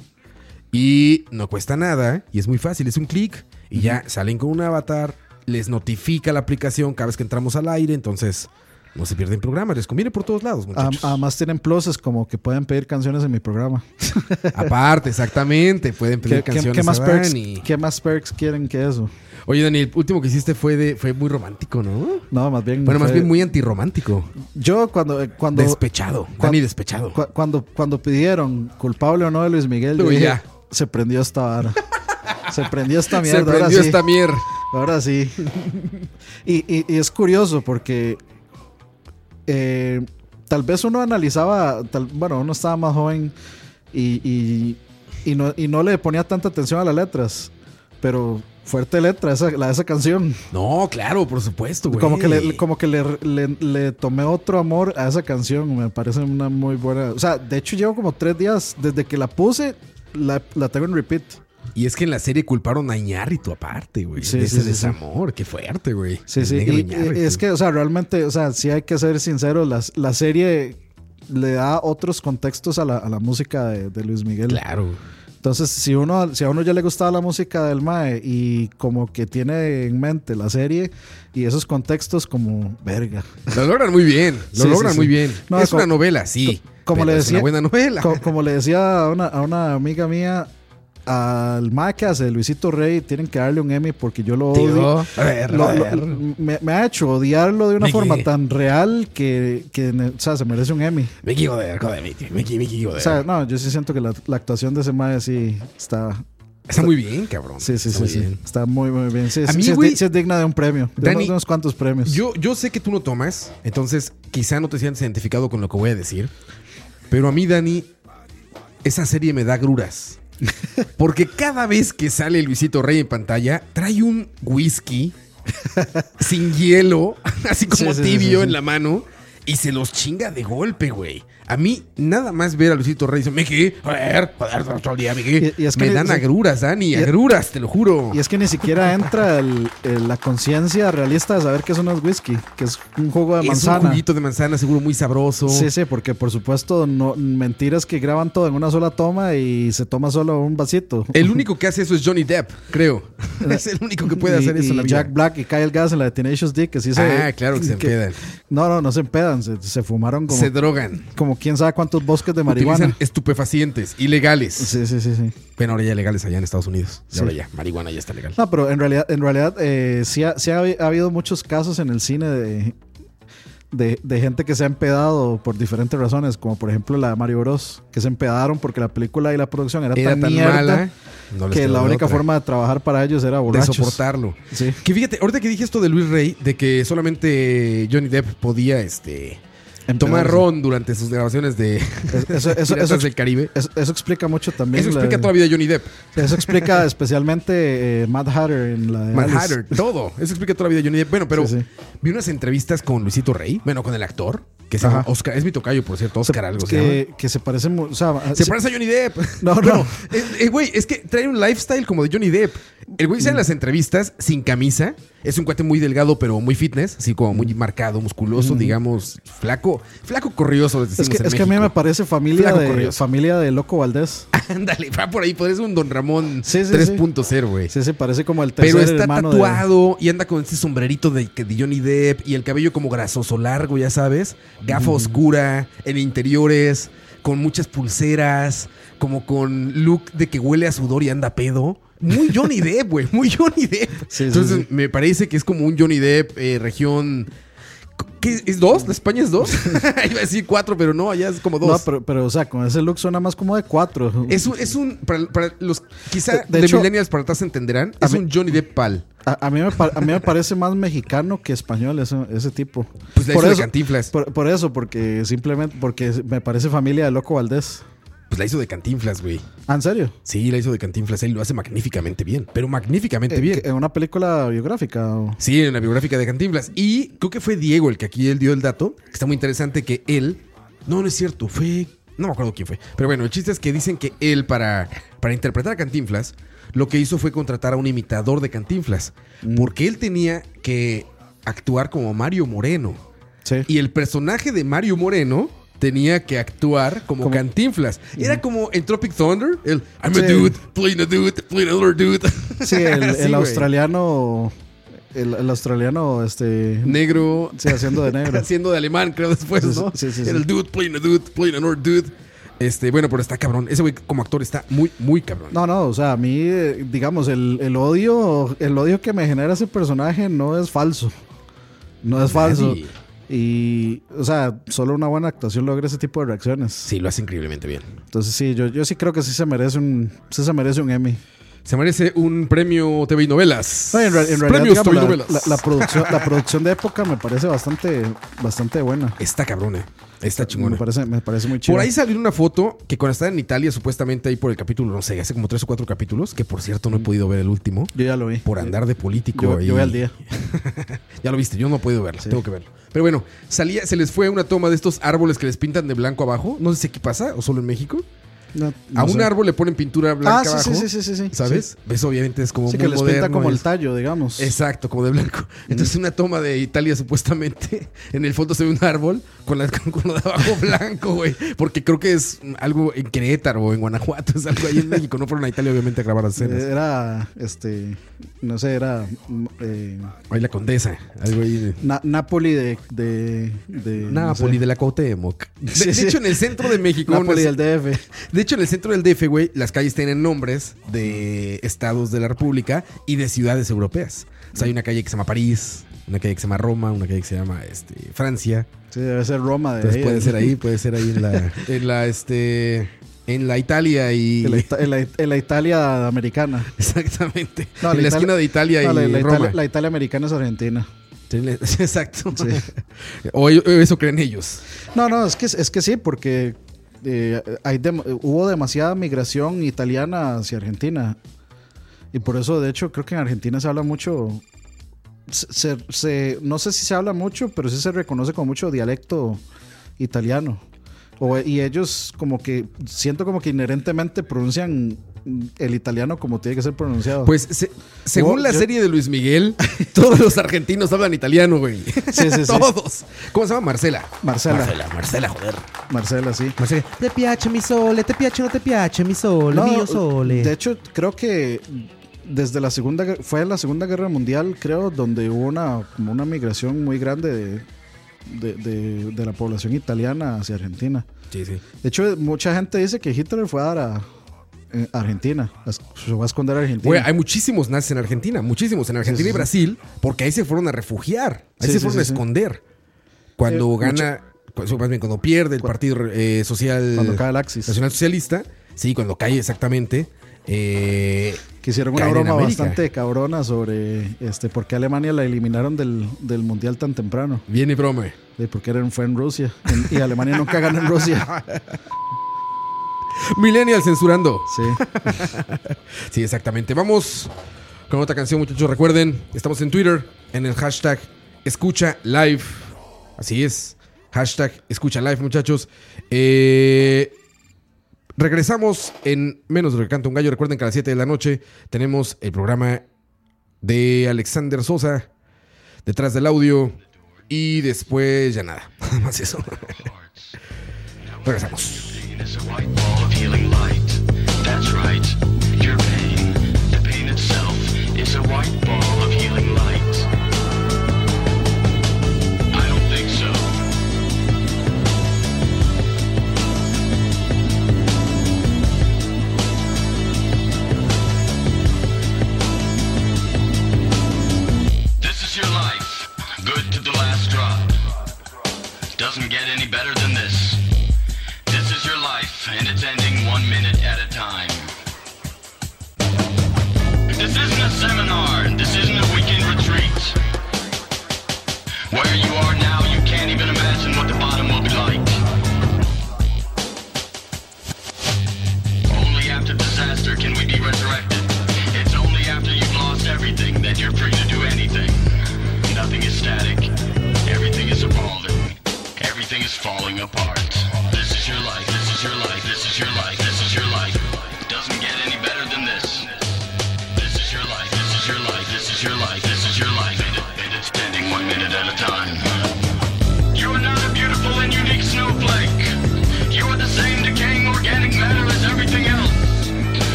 Y no cuesta nada. Y es muy fácil. Es un clic. Y ya salen con un avatar. Les notifica la aplicación cada vez que entramos al aire. Entonces no se pierden programas. Les conviene por todos lados, muchachos. Además tienen pluses como que pueden pedir canciones en mi programa. Aparte, exactamente. Pueden pedir ¿Qué, qué- canciones qué más a perks. ¿Qué más perks quieren que eso? Oye, Dani, el último que hiciste fue de fue muy romántico, ¿no? No, más bien. Bueno, más bien muy antirromántico. Yo cuando. eh, cuando Despechado. cuan- Dani despechado. cu- cuando, cuando pidieron culpable o no de Luis Miguel, yo dije, se prendió esta vara. se prendió esta mierda. Se ahora prendió sí. esta mierda. Ahora sí. y, y- y es curioso porque eh, tal vez uno analizaba, tal- bueno, uno estaba más joven y, y- y no, y no le ponía tanta atención a las letras, pero fuerte letra esa, la de esa canción. No, claro, por supuesto, güey. Como que, le, como que le, le- le tomé otro amor a esa canción, me parece una muy buena. O sea, de hecho llevo como tres días desde que la puse, la, la tengo en repeat. Y es que en la serie culparon a Iñárritu aparte, güey. Sí, de sí, ese sí, desamor. Qué fuerte, güey. Sí, sí. Y, es que, o sea, realmente, o sea, sí hay que ser sinceros, la, la serie le da otros contextos a la, a la música de, de Luis Miguel. Claro. Entonces, si uno, si a uno ya le gustaba la música del Mae y como que tiene en mente la serie y esos contextos como verga. Lo logran muy bien. Lo logran muy bien. No, es como- una novela, sí. co- como le es decía- una buena novela. Co- como le decía a una, a una amiga mía, al Mae que hace Luisito Rey tienen que darle un Emmy porque yo lo odio. Tío, a ver, Lo- a lo- ver. me, me ha hecho odiarlo de una Mickey. forma tan real que, que, o sea, se merece un Emmy. Mickey, joder, joder, Mickey, Mickey, Mickey, joder. O sea, no, yo sí siento que la, la actuación de ese mae sí está. Está muy bien, cabrón. Sí, sí, Está sí, sí. Está muy, muy bien. Sí, A sí, mí, sí es, sí es digna de un premio. De, Dani, unos cuantos premios. Yo, yo sé que tú no tomas, entonces quizá no te sientas identificado con lo que voy a decir. Pero a mí, Dani, esa serie me da gruras. Porque cada vez que sale Luisito Rey en pantalla, trae un whisky sin hielo, así como Sí, sí, sí, tibio sí. en la mano, y se los chinga de golpe, güey. A mí, nada más ver a Luisito Rey Miki, joder, joder, todo el día, Miki. Y- y es que me dan agruras, Dani, Y- agruras, te lo juro. Y es que ni siquiera entra el- el- la conciencia realista de saber que eso no es whisky, que es un jugo de es un manzana. juguito de manzana seguro muy sabroso. Sí, sí, porque por supuesto, no, mentiras que graban todo en una sola toma y se toma solo un vasito. El único que hace eso es Johnny Depp, creo. es el único que puede hacer eso en la vida. Jack Black y Kyle Gas en la de Tenacious D, que sí se. Ah, claro que se empedan. No, no, no se empedan, se, se fumaron como, Se drogan. como quién sabe cuántos bosques de marihuana. Utilizan estupefacientes, ilegales. Sí, sí, sí, sí. Bueno, ahora ya legales allá en Estados Unidos. Sí. ahora ya, marihuana ya está legal. No, pero en realidad, en realidad eh, sí, ha, sí ha habi- ha habido muchos casos en el cine de, de, de gente que se ha empedado por diferentes razones, como por ejemplo la de Mario Bros, que se empedaron porque la película y la producción era, Era tan, tan mierda mala no que la de única otra. forma de trabajar para ellos era de borrachos. soportarlo. Sí. Que fíjate, ahorita que dije esto de Luis Rey, de que solamente Johnny Depp podía este tomar Empedarse. ron durante sus grabaciones de Eso, eso, eso, del Caribe. eso- eso explica mucho también. Eso la- explica toda la vida de Johnny Depp. Eso explica especialmente eh, Mad Hatter en la Mad Alice. Hatter, todo. Eso explica toda la vida de Johnny Depp. Bueno, pero Sí, sí. vi unas entrevistas con Luisito Rey, bueno, con el actor, que se llama. Oscar, es mi tocayo, por cierto, Oscar algo se llama. que, que se parece o sea, Se sí- parece a Johnny Depp. No, no. Eh, eh, güey, es que trae un lifestyle como de Johnny Depp. El güey sale en las entrevistas sin camisa. Es un cuate muy delgado, pero muy fitness. Así como muy marcado, musculoso, digamos, flaco. Flaco corrioso, les es que, en es que a mí me parece familia Flaco de, corrioso. familia de Loco Valdés. Ándale, va por ahí. Podría ser un Don Ramón Sí, sí, 3.0, güey. Sí, se parece como el tercer Pero está de- tatuado y anda con este sombrerito de Johnny Depp y el cabello como grasoso largo, ya sabes. Gafa oscura, en interiores, con muchas pulseras, como con look de que huele a sudor y anda pedo. Muy Johnny Depp, güey, muy Johnny Depp. Sí, Entonces sí. me parece que es como un Johnny Depp eh, región... ¿Qué? ¿Es dos? ¿La España es dos? Iba a decir cuatro, pero no, allá es como dos. No, pero, pero, o sea, con ese look suena más como de cuatro. Es un, es un para, para los quizá De- de de, hecho- millennials para atrás entenderán, es mí- un Johnny Depp pal. A, a mí me, a mí me parece más mexicano que español ese, ese tipo. Pues la hizo de Cantinflas. Por, por eso, porque simplemente porque me parece familia de Loco Valdés. Pues la hizo de Cantinflas, güey. Ah, ¿en serio? Sí, la hizo de Cantinflas, él lo hace magníficamente bien, pero magníficamente Eh, bien. ¿En una película biográfica? o? Sí, en la biográfica de Cantinflas. Y creo que fue Diego el que aquí él dio el dato, que está muy interesante que él, no, no es cierto, fue, no me acuerdo quién fue, pero bueno, el chiste es que dicen que él para, para interpretar a Cantinflas, lo que hizo fue contratar a un imitador de Cantinflas, porque él tenía que actuar como Mario Moreno. Sí. Y el personaje de Mario Moreno tenía que actuar como, Como- Cantinflas. Era como en Tropic Thunder, el I'm Sí. a dude, playing a dude, playing another dude. Sí, el, australiano. El, el australiano, este. Negro. Sí, haciendo de negro. haciendo de alemán, creo, después, sí, ¿no? sí, sí, Era sí. el dude playing a dude, playing another dude. Este, bueno, pero está cabrón. Ese güey como actor está muy, muy cabrón. No, no, o sea, a mí, eh, digamos, el, el odio, el odio que me genera ese personaje no es falso. No es falso. Nadie. Y, o sea, solo una buena actuación logra ese tipo de reacciones. Sí, lo hace increíblemente bien. Entonces, sí, yo, yo sí creo que sí se merece un, sí se merece un Emmy. Se merece un premio TV y novelas. No, en, real- en realidad, Premios digamos, TV y la, novelas. la- la producción, la producción de época me parece bastante, bastante buena. Está cabrón, eh. Está Me chingona. parece, me parece muy chido. Por ahí salió una foto que cuando estaba en Italia, supuestamente ahí por el capítulo, no sé, hace como tres o cuatro capítulos, que por cierto no he podido ver el último, Yo ya lo vi. por andar de político. Yo, y- yo voy al día. Ya lo viste, yo no he podido verlo, tengo que verlo. Pero bueno, salía, se les fue una toma de estos árboles que les pintan de blanco abajo. No sé si aquí pasa o solo en México. No- no a un sé. árbol le ponen pintura blanca Ah, sí, abajo. sí, sí, sí, sí. ¿Sabes? Eso obviamente es como Sí, muy que les moderno, pinta como el tallo, digamos. Exacto, como de blanco. Entonces, una toma de Italia, supuestamente, en el fondo se ve un árbol con, la, con, lo de abajo blanco, güey. Porque creo que es algo en Querétaro o en Guanajuato, es algo ahí en México. No fueron a Italia, obviamente, a grabar las escenas. Eh, Era, este, no sé, era mm, eh, Ahí la condesa, algo ahí de. Na- Napoli de... de, de no Nápoli sé. de la Cuauhtémoc. De, Sí, de sí. hecho, en el centro de México. Napoli no del DF. De hecho, en el centro del DF, güey, las calles tienen nombres de estados de la República y de ciudades europeas. O sea, hay una calle que se llama París, una calle que se llama Roma, una calle que se llama este, Francia. Sí, debe ser Roma de Entonces ahí. puede ser ahí, puede ser ahí en la, en la, este, en la Italia y... En la, Ita- en la- en la Italia americana. Exactamente. No, en la, Italia- esquina de Italia No, y la, la Roma. Italia, la Italia americana es Argentina. Sí, Exacto. o eso creen ellos. No, no, es que, es que sí, porque eh, hay hubo demasiada migración italiana hacia Argentina. Y por eso, de hecho, creo que en Argentina se habla mucho. no sé si se habla mucho, pero sí se reconoce con mucho dialecto italiano. Y ellos, como que siento como que inherentemente pronuncian el italiano como tiene que ser pronunciado. Pues se- según Oh, la yo- serie de Luis Miguel, todos los argentinos hablan italiano, güey. Sí, sí, sí. todos. ¿Cómo se llama? Marcela. Marcela. Marcela, Marcela, joder. Marcela, sí. Marcela. Te piace mi sole, te piace o no te piace mi sole, No, mio sole. De hecho, creo que desde la segunda fue en la Segunda Guerra Mundial, creo, donde hubo una como una migración muy grande de, de, de- de la población italiana hacia Argentina. Sí, sí. De hecho, mucha gente dice que Hitler fue a dar a Argentina, se fue a esconder a Argentina. Güey, hay muchísimos nazis en Argentina, muchísimos en Argentina Sí, sí, y. Brasil, porque ahí se fueron a refugiar, ahí se fueron a esconder. Cuando Eh, gana, más bien cuando pierde el Partido eh, Social Cuando cae el Axis. Nacional Socialista, sí, cuando cae exactamente. eh, que hicieron una broma bastante cabrona sobre este por qué Alemania la eliminaron del, del mundial tan temprano. Viene broma. Y porque era, fue en Rusia. En- y Alemania nunca ganó en Rusia. Millennial censurando. Sí. Sí, exactamente. Vamos con otra canción, muchachos. Recuerden, estamos en Twitter, en el hashtag escucha live. Así es. Hashtag escucha live, muchachos. Eh, regresamos en menos de lo que canta un gallo. Recuerden que a las 7 de la noche tenemos el programa de Alexander Sosa detrás del audio. Y después ya nada. Nada más eso. Regresamos. A white ball of healing light.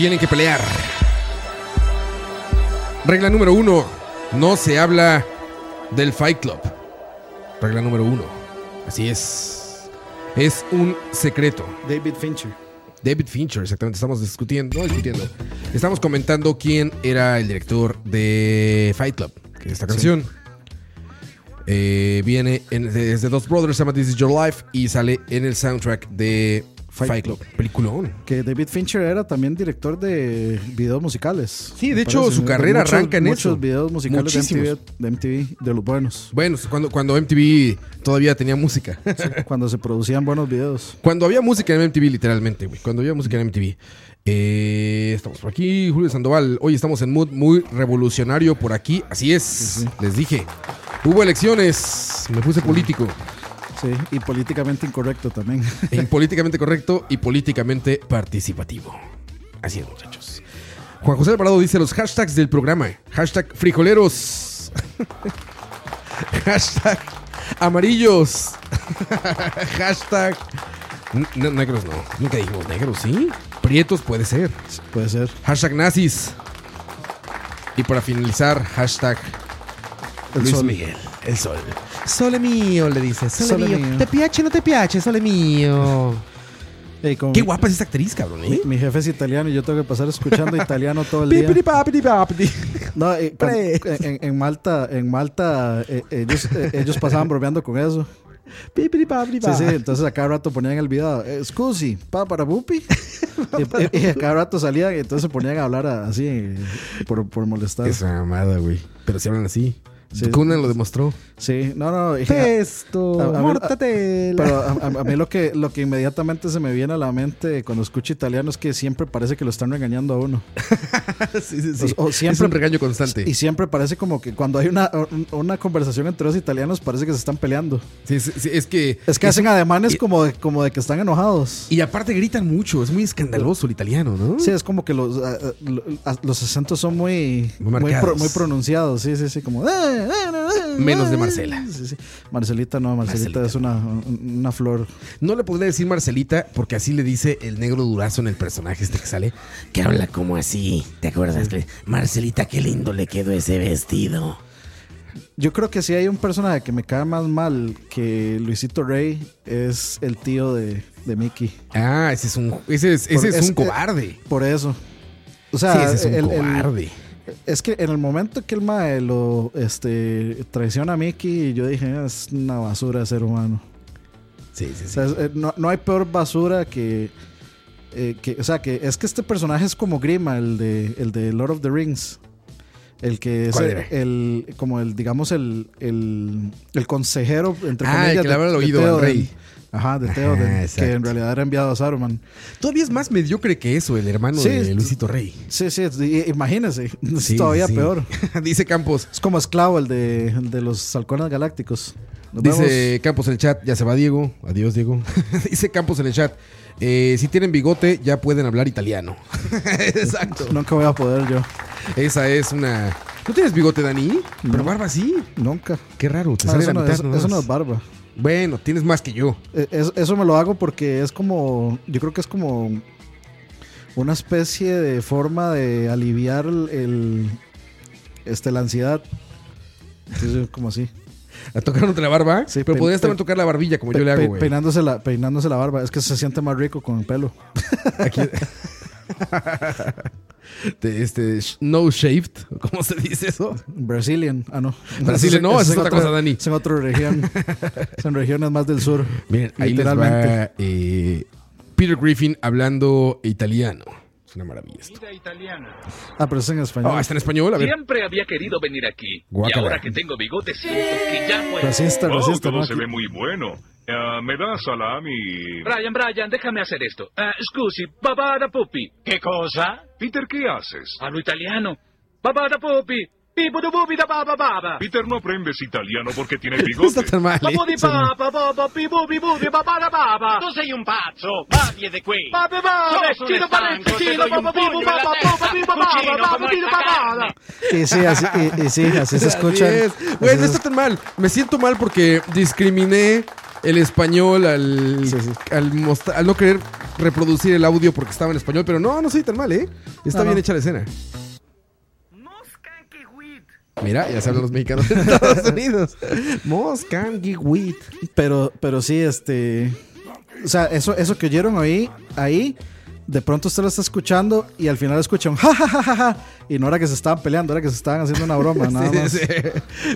Tienen que pelear. Regla número uno. No se habla del Fight Club. Regla número uno. Así es. Es un secreto. David Fincher. David Fincher, exactamente. Estamos discutiendo, no discutiendo. Estamos comentando quién era el director de Fight Club, que es esta canción. Eh, viene en, desde Dos Brothers, se llama This Is Your Life y sale en el soundtrack de Fight, Fight Club. Peliculón. Que David Fincher era también director de videos musicales. Sí, de hecho, parece. su carrera Muchos- arranca en muchos eso. videos musicales de Muchísimos. MTV, de MTV, de los buenos. Bueno, cuando, cuando MTV todavía tenía música. Cuando se producían buenos videos. Cuando había música en MTV, literalmente, güey. Cuando había música en MTV. Eh, estamos por aquí, Julio Sandoval. Hoy estamos en mood muy revolucionario por aquí. Así es, les dije. Hubo elecciones, me puse político. Sí, y políticamente incorrecto también. En políticamente correcto y políticamente participativo. Así es, muchachos. Juan José Alvarado dice los hashtags del programa. Hashtag frijoleros. Hashtag amarillos. Hashtag negros no. Nunca dijimos negros, ¿sí? Prietos puede ser. Puede ser. Hashtag nazis. Y para finalizar, hashtag El Luis sol. Miguel. El sol. Sole mío, le dice. Sole, Sole mío. mío. ¿Te piace o no te piace? Sole mío. Ey, como Qué mi- guapa es esta actriz, cabrón, ¿eh? Mi jefe es italiano y yo tengo que pasar escuchando italiano todo el día. Pipiri papiri papiri. No, eh, cuando- Pre. en, en Malta, en Malta eh, ellos, eh, ellos pasaban bromeando con eso. Pipiri papiri Sí, pa. sí, entonces a cada rato ponían el video, eh, scusi, pa para bupi. y, y a cada rato salían y entonces se ponían a hablar a- así eh, por, por molestar. Esa mamada, güey. Pero si hablan así. Sí. Conan lo demostró. Sí, no, no. y- Pesto, A- a mí- mortatela. Pero a, a- a mí lo que, lo que inmediatamente se me viene a la mente cuando escucho italiano es que siempre parece que lo están regañando a uno. sí, sí, O- o siempre- es un regaño constante. Y siempre parece como que cuando hay una, un- una conversación entre dos italianos parece que se están peleando. Sí, sí, sí, es que. Es que hacen ademanes y- como de, como de que están enojados. Y aparte gritan mucho. Es muy escandaloso el italiano, ¿no? Sí, es como que los, lo- los acentos son muy, Muy muy, pro- muy pronunciados. Sí, sí, sí, como. "Eh, Menos de Marcela. Sí, sí. Marcelita no, Marcelita, Marcelita. es una, una flor. No le podría decir Marcelita porque así le dice el negro durazo en el personaje este que sale. Que habla como así. ¿Te acuerdas? Marcelita, qué lindo le quedó ese vestido. Yo creo que si hay un personaje que me cae más mal que Luisito Rey es el tío de, de Mickey. Ah, ese es un, ese es, ese Por- es es un que- cobarde. Por eso. O Sí, sea, ese es un el- el- cobarde. Es que en el momento que el mae lo este, traiciona a Mickey, yo dije, "Ah, es una basura de ser humano. Sí, sí, O sí. sea, es- eh, no, no hay peor basura que, eh, que, o sea, que es que este personaje es como Grima, el de, el de Lord of the Rings. El que es ¿Cuál el, el- como el, digamos, el, el, el consejero, entre Ah, el comillas, que le de- de oído al rey. Ajá, de Theoden, Ajá, que en realidad era enviado a Saruman. Todavía es más mediocre que eso, el hermano Sí, de Luisito Rey. Sí, sí, imagínese, es Sí, todavía sí. peor. Dice Campos. Es como esclavo el de, el de los halcones galácticos. Nos Dice Campos en el chat, ya se va Diego. Adiós, Diego. Dice Campos en el chat, eh, si tienen bigote ya pueden hablar italiano. Exacto. Nunca voy a poder yo. Esa es una... ¿No tienes bigote, Dani? Pero No. barba sí. Nunca. Qué raro, te Ah, sale eso, la no, mitad eso- nomás. eso no es barba. Bueno, tienes más que yo. Eh, es- eso me lo hago porque es como. Yo creo que es como. Una especie de forma de aliviar el. el- este, la ansiedad. Entonces, como así. ¿A tocándote la barba? Sí, pero pe- podrías también tocar la barbilla como yo le hago, güey. peinándose, la, peinándose la barba. Es que se siente más rico con el pelo. Aquí. De este, no shaved, ¿cómo se dice eso? Brazilian. Ah, no. Brazilian, no, esa es en otra cosa, Dani. Es en otra región. es en regiones más del sur. Miren, ahí les literalmente. va eh, Peter Griffin hablando italiano. Es una maravilla esto. Ah, pero es en español. Oh, está en español, a ver. Siempre había querido venir aquí. Guácala. Y ahora que tengo bigote, siento que ya puedo. Racista, Wow, racista. todo ¿no? se Aquí- ve muy bueno. Ah, me da salami. Brian, Brian, déjame hacer esto. Ah, scusi, babada pupi. ¿Qué cosa? Peter, ¿qué haces? Hablo italiano. Babada pupi. Peter, no aprendes italiano porque tiene No está bigote. tan. Tu sei un pazzo, va via di qui. Sono. Y sí, así, y, y sí, así se escucha. Así es. Güey, no está tan mal. Me siento mal porque discriminé el español al, Sí, sí. Al, mostra- al no querer reproducir el audio porque estaba en español. Pero no, no soy tan mal, ¿eh? Está No, bien no. hecha la escena. Mira, ya se hablan los mexicanos de Estados Unidos. Moscanguihuit. Pero, pero sí, este. O sea, eso, eso que oyeron ahí, ahí, de pronto usted lo está escuchando y al final escucha un ja, ja, ja, ja, ja, Y no era que se estaban peleando, era que se estaban haciendo una broma, nada Sí, más. sí.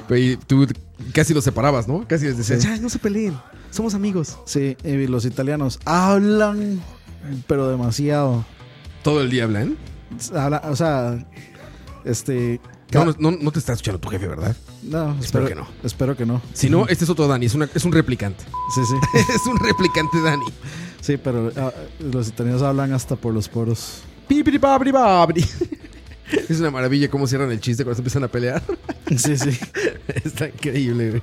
Pero y tú casi los separabas, ¿no? Casi les decías, Sí. "Ya, no se peleen. Somos amigos. Sí, y los italianos hablan, pero demasiado. Todo el día hablan. Habla- o sea, este. No, no, no, no te está escuchando tu jefe, ¿verdad? no, espero que no. Espero que no. Si no, este es otro Dani, es, una- es un replicante. Sí, sí. es un replicante Dani. Sí, pero ah, los italianos hablan hasta por los poros. Es una maravilla cómo cierran el chiste cuando se empiezan a pelear. Sí, sí. Está increíble, güey.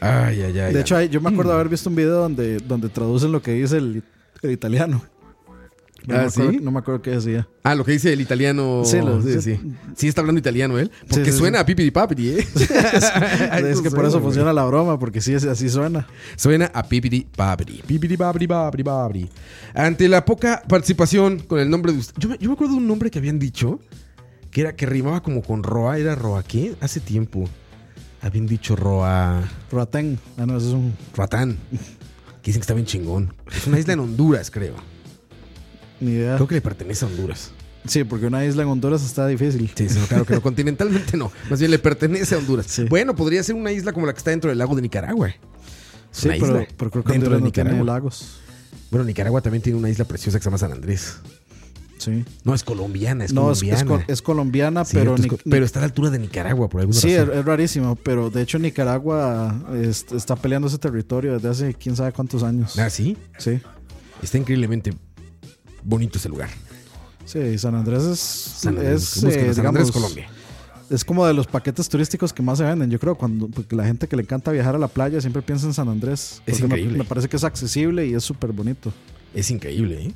Ay, ay, ay. De hecho, yo me acuerdo haber visto un video donde, donde traducen lo que dice el, el italiano. No, ¿Ah, me acuerdo, sí? no me acuerdo qué decía. Ah, lo que dice el italiano. Sí, lo- sí, sí. está hablando italiano él. Porque suena a pipiri papiri, ¿eh? es que por eso funciona la broma, porque sí, así suena. Suena a pipiri babri. Pipiri babri babri babri. Ante la poca participación con el nombre de usted. Yo, me- yo me acuerdo de un nombre que habían dicho que era que rimaba como con Roa. ¿Era Roa qué? Hace tiempo. Habían dicho Roa. Roatén. Ah, no, eso es un. Roatán. Que dicen que está bien chingón. Es una isla en Honduras, creo. Ni idea. Creo que le pertenece a Honduras. Sí, porque una isla en Honduras está difícil. Sí, sí, claro que no. Continentalmente no. Más bien le pertenece a Honduras. Sí. Bueno, podría ser una isla como la que está dentro del lago de Nicaragua. Es Sí, una pero, isla pero creo que dentro de Honduras no tiene Nicaragua. lagos. Bueno, Nicaragua también tiene una isla preciosa que se llama San Andrés. Sí. No, es colombiana, es no, colombiana. es es colombiana, pero. es pero está a la altura de Nicaragua por alguna Sí, es, razón. es rarísimo, pero de hecho Nicaragua es- está peleando ese territorio desde hace quién sabe cuántos años. Ah, sí. Sí, Está increíblemente bonito ese lugar. sí, San Andrés es, San Andrés, es, eh, San Andrés, digamos, Colombia. es como de los paquetes turísticos que más se venden, yo creo, cuando porque la gente que le encanta viajar a la playa siempre piensa en San Andrés. Es me- increíble. Me, parece que es accesible y es súper bonito. Es increíble, ¿eh?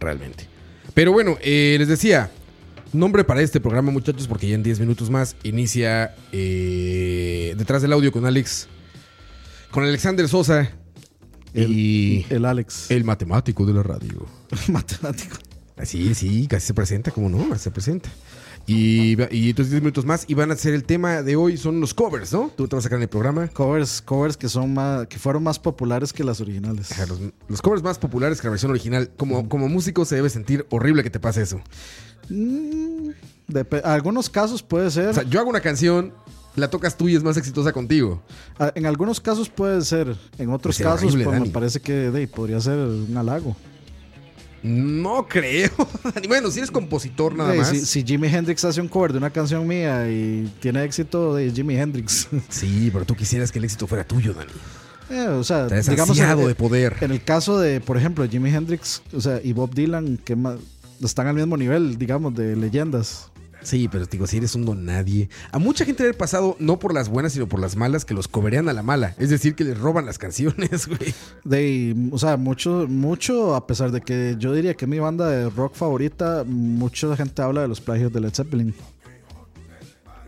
Realmente. Pero bueno, eh, les decía, nombre para este programa, muchachos, porque ya en 10 minutos más inicia eh, detrás del audio con Alex, con Alexander Sosa y El Alex, el matemático de la radio. matemático. Así, sí, casi se presenta, como no, se presenta. Y, y entonces 10 minutos más y van a ser el tema de hoy, son los covers, ¿no? Tú te vas a sacar en el programa. Covers, covers que son más, que fueron más populares que las originales. Ajá, Los, los covers más populares que la versión original. Como, como músico se debe sentir horrible que te pase eso. Mm, algunos casos puede ser. O sea, yo hago una canción, la tocas tú y es más exitosa contigo. Ah, En algunos casos puede ser, en otros Pues casos horrible, pues, me parece que de, podría ser un halago. No creo. Bueno, si eres compositor nada más. si, si Jimi Hendrix hace un cover de una canción mía y tiene éxito de Jimi Hendrix. Sí, pero tú quisieras que el éxito fuera tuyo, Dani. Eh, o sea, digamos en, de poder. en el caso de, por ejemplo, Jimi Hendrix, o sea, y Bob Dylan, que ma- están al mismo nivel, digamos, de leyendas. Sí, pero te digo, si eres un don nadie. A mucha gente le ha pasado, no por las buenas, sino por las malas, que los coberean a la mala. Es decir, que les roban las canciones, güey. De, o sea, mucho, mucho, a pesar de que yo diría que es mi banda de rock favorita, mucha gente habla de los plagios de Led Zeppelin.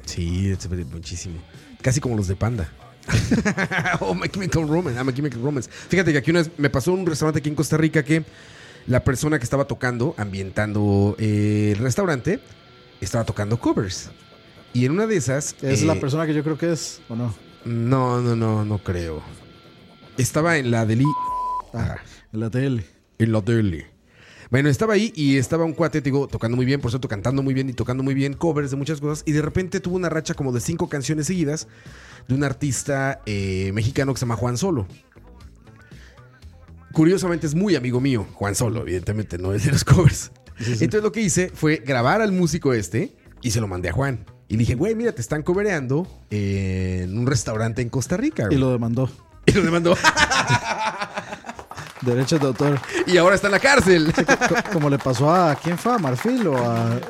Sí, es muchísimo. Casi como los de Panda. oh, My Chemical Romance. Ah, My Chemical Romance. Fíjate que aquí una vez me pasó un restaurante aquí en Costa Rica que la persona que estaba tocando, ambientando eh, el restaurante, estaba tocando covers. Y en una de esas. Es eh, la persona que yo creo que es, ¿o no? No, no, no, no creo. Estaba en la deli. Ah, en la tele. En la deli. Bueno, estaba ahí y estaba un cuate, te digo, tocando muy bien, por cierto, cantando muy bien y tocando muy bien, covers de muchas cosas. Y de repente tuvo una racha como de cinco canciones seguidas de un artista eh, mexicano que se llama Juan Solo. Curiosamente es muy amigo mío, Juan Solo, evidentemente, no es de los covers. Entonces lo que hice fue grabar al músico este y se lo mandé a Juan. Y le dije, güey, mira, te están cobereando en un restaurante en Costa Rica. Y güey". lo demandó. Y lo demandó. Derechos de autor. y ahora está en la cárcel. Co- Como le pasó a quién fue, a Marfil o a.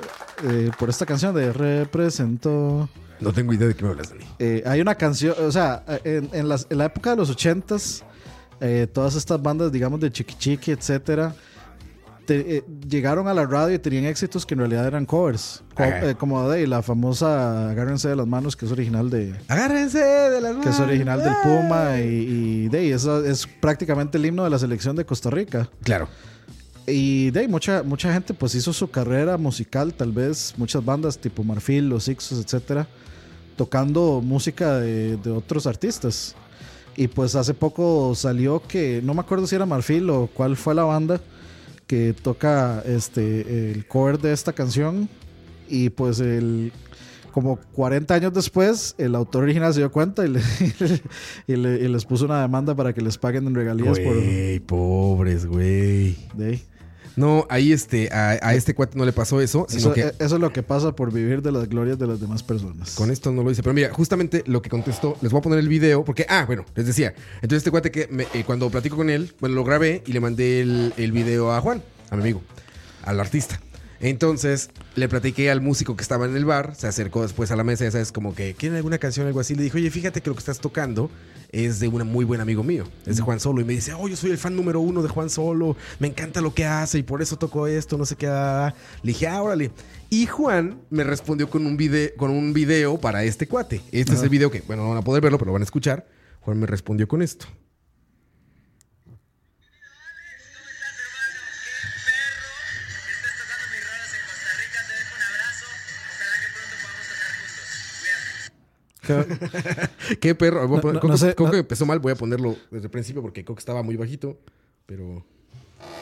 eh, por esta canción de Represento. No tengo idea de qué me hablas, Dani. Eh, hay una canción, o sea, en, en las- en la época de los ochentas, eh, todas estas bandas, digamos, de Chiqui Chiqui, etcétera, te- eh, llegaron a la radio y tenían éxitos que en realidad eran covers. Co- eh, como de la famosa Agárrense de las manos, que es original de. Agárrense de las Que es original del manos. Puma y, y de eso es prácticamente el himno de la selección de Costa Rica. Claro. Y de ahí mucha, mucha gente pues hizo su carrera musical, tal vez muchas bandas tipo Marfil, Los Ixos, etcétera, tocando música de, de otros artistas. Y pues hace poco salió que, no me acuerdo si era Marfil o cuál fue la banda que toca este el cover de esta canción. Y pues el como 40 años después, el autor original se dio cuenta y, le- y le- y les puso una demanda para que les paguen en regalías por Güey, pobres, güey. de ahí. No, ahí este, a, a este cuate no le pasó eso, sino Eso, que eh, eso es lo que pasa por vivir de las glorias de las demás personas. con esto no lo dice. Pero mira, justamente lo que contestó, les voy a poner el video, porque, ah, bueno, les decía. Entonces este cuate que me- eh, cuando platico con él, bueno, lo grabé y le mandé el, el video a Juan, a mi amigo, al artista. Entonces le platiqué al músico que estaba en el bar, se acercó después a la mesa, ya sabes, como que, ¿quieren alguna canción algo así? Le dije, oye, fíjate que lo que estás tocando es de un muy buen amigo mío, es de Juan Solo. Y me dice, oh, yo soy el fan número uno de Juan Solo, me encanta lo que hace y por eso toco esto, no sé qué. ah, ah". Le dije, ah, órale. Y Juan me respondió con un, video, con un video para este cuate. Este es el video que, bueno, no van a poder verlo, pero lo van a escuchar. Juan me respondió con esto. Qué perro. Voy a No, poner- no- Coco, no sé, Coco no- empezó mal. Voy a ponerlo desde el principio porque Coco estaba muy bajito. Pero.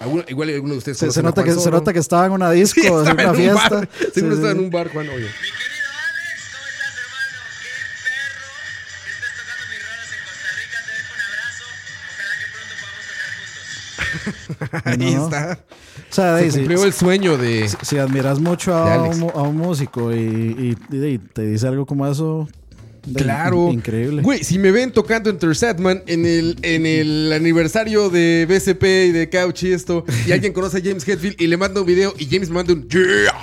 alguno- igual alguno de ustedes. Se, se nota que, se nota que estaba en una disco, Sí, en una en un fiesta. bar. Sí, Seguro sí, estaba en un bar, Juan. Oye. Ahí No. está. O sea, Se de- si- cumplió el sueño de. si, si admiras mucho de a Alex. un, a un músico y, y- y- te dice algo como eso, Claro. in- increíble. Güey, si me ven tocando Enter Satman en el, en el aniversario de BCP y de Couch y esto, y alguien conoce a James Hetfield y le manda un video y James me manda un yeah.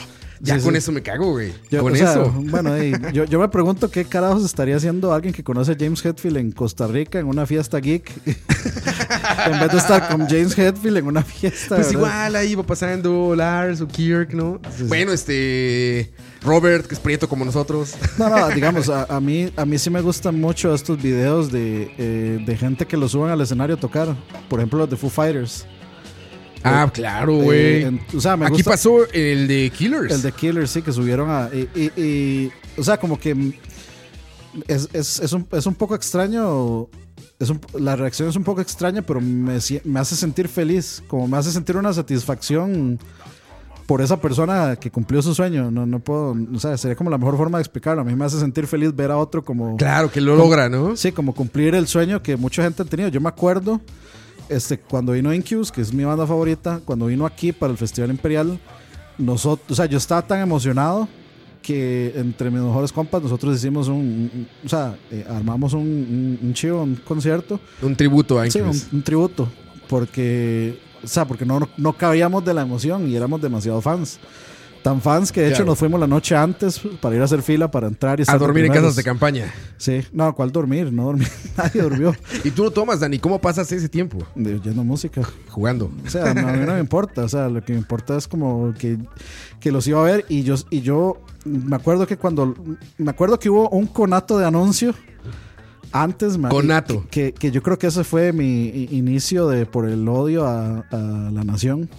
Ya Sí, con sí. eso me cago, güey. Yo, con o sea, eso. Bueno, yo, yo me pregunto qué carajos estaría haciendo alguien que conoce a James Hetfield en Costa Rica en una fiesta geek. en vez de estar con James Hetfield en una fiesta. Pues ¿verdad? igual ahí va pasando Lars o Kirk, ¿no? Bueno, este. Robert, que es prieto como nosotros. No, no, digamos, a, a mí, a mí sí me gustan mucho estos videos de, eh, de gente que lo suben al escenario a tocar. Por ejemplo, los de Foo Fighters. Ah, Eh, claro, eh, güey. en- o sea, me Aquí gusta- pasó el de Killers. El de Killers, sí, que subieron a. Y, y- y, o sea, como que. Es, es, es, un, es un poco extraño. Es un- la reacción es un poco extraña, pero me, me hace sentir feliz. Como me hace sentir una satisfacción por esa persona que cumplió su sueño. No, no puedo. O sea, sería como la mejor forma de explicarlo. A mí me hace sentir feliz ver a otro como. Claro, que lo como- logra, ¿no? Sí, como cumplir el sueño que mucha gente ha tenido. Yo me acuerdo este, cuando vino Incubus, que es mi banda favorita, cuando vino aquí para el Festival Imperial, nosotros, o sea, yo estaba tan emocionado que entre mis mejores compas nosotros hicimos un, un- o sea, eh, armamos un, un, un chivo, un concierto. Un tributo a Sí, Incubus. un tributo, porque, o sea, porque no, no cabíamos de la emoción y éramos demasiado fans. Tan fans que de hecho Claro. nos fuimos la noche antes para ir a hacer fila para entrar y A estar de dormir en casas de campaña. Sí, no, ¿cuál dormir? No dormir, nadie durmió. Y tú no tomas, Dani. ¿Cómo pasas ese tiempo? Oyendo música. Jugando. O sea, no, a mí no me importa. O sea, lo que me importa es como que, que los iba a ver. Y yo, y yo me acuerdo que cuando. Me acuerdo que hubo un conato de anuncio antes. ma- Conato. Que, que yo creo que ese fue mi inicio de por el odio a, a la nación.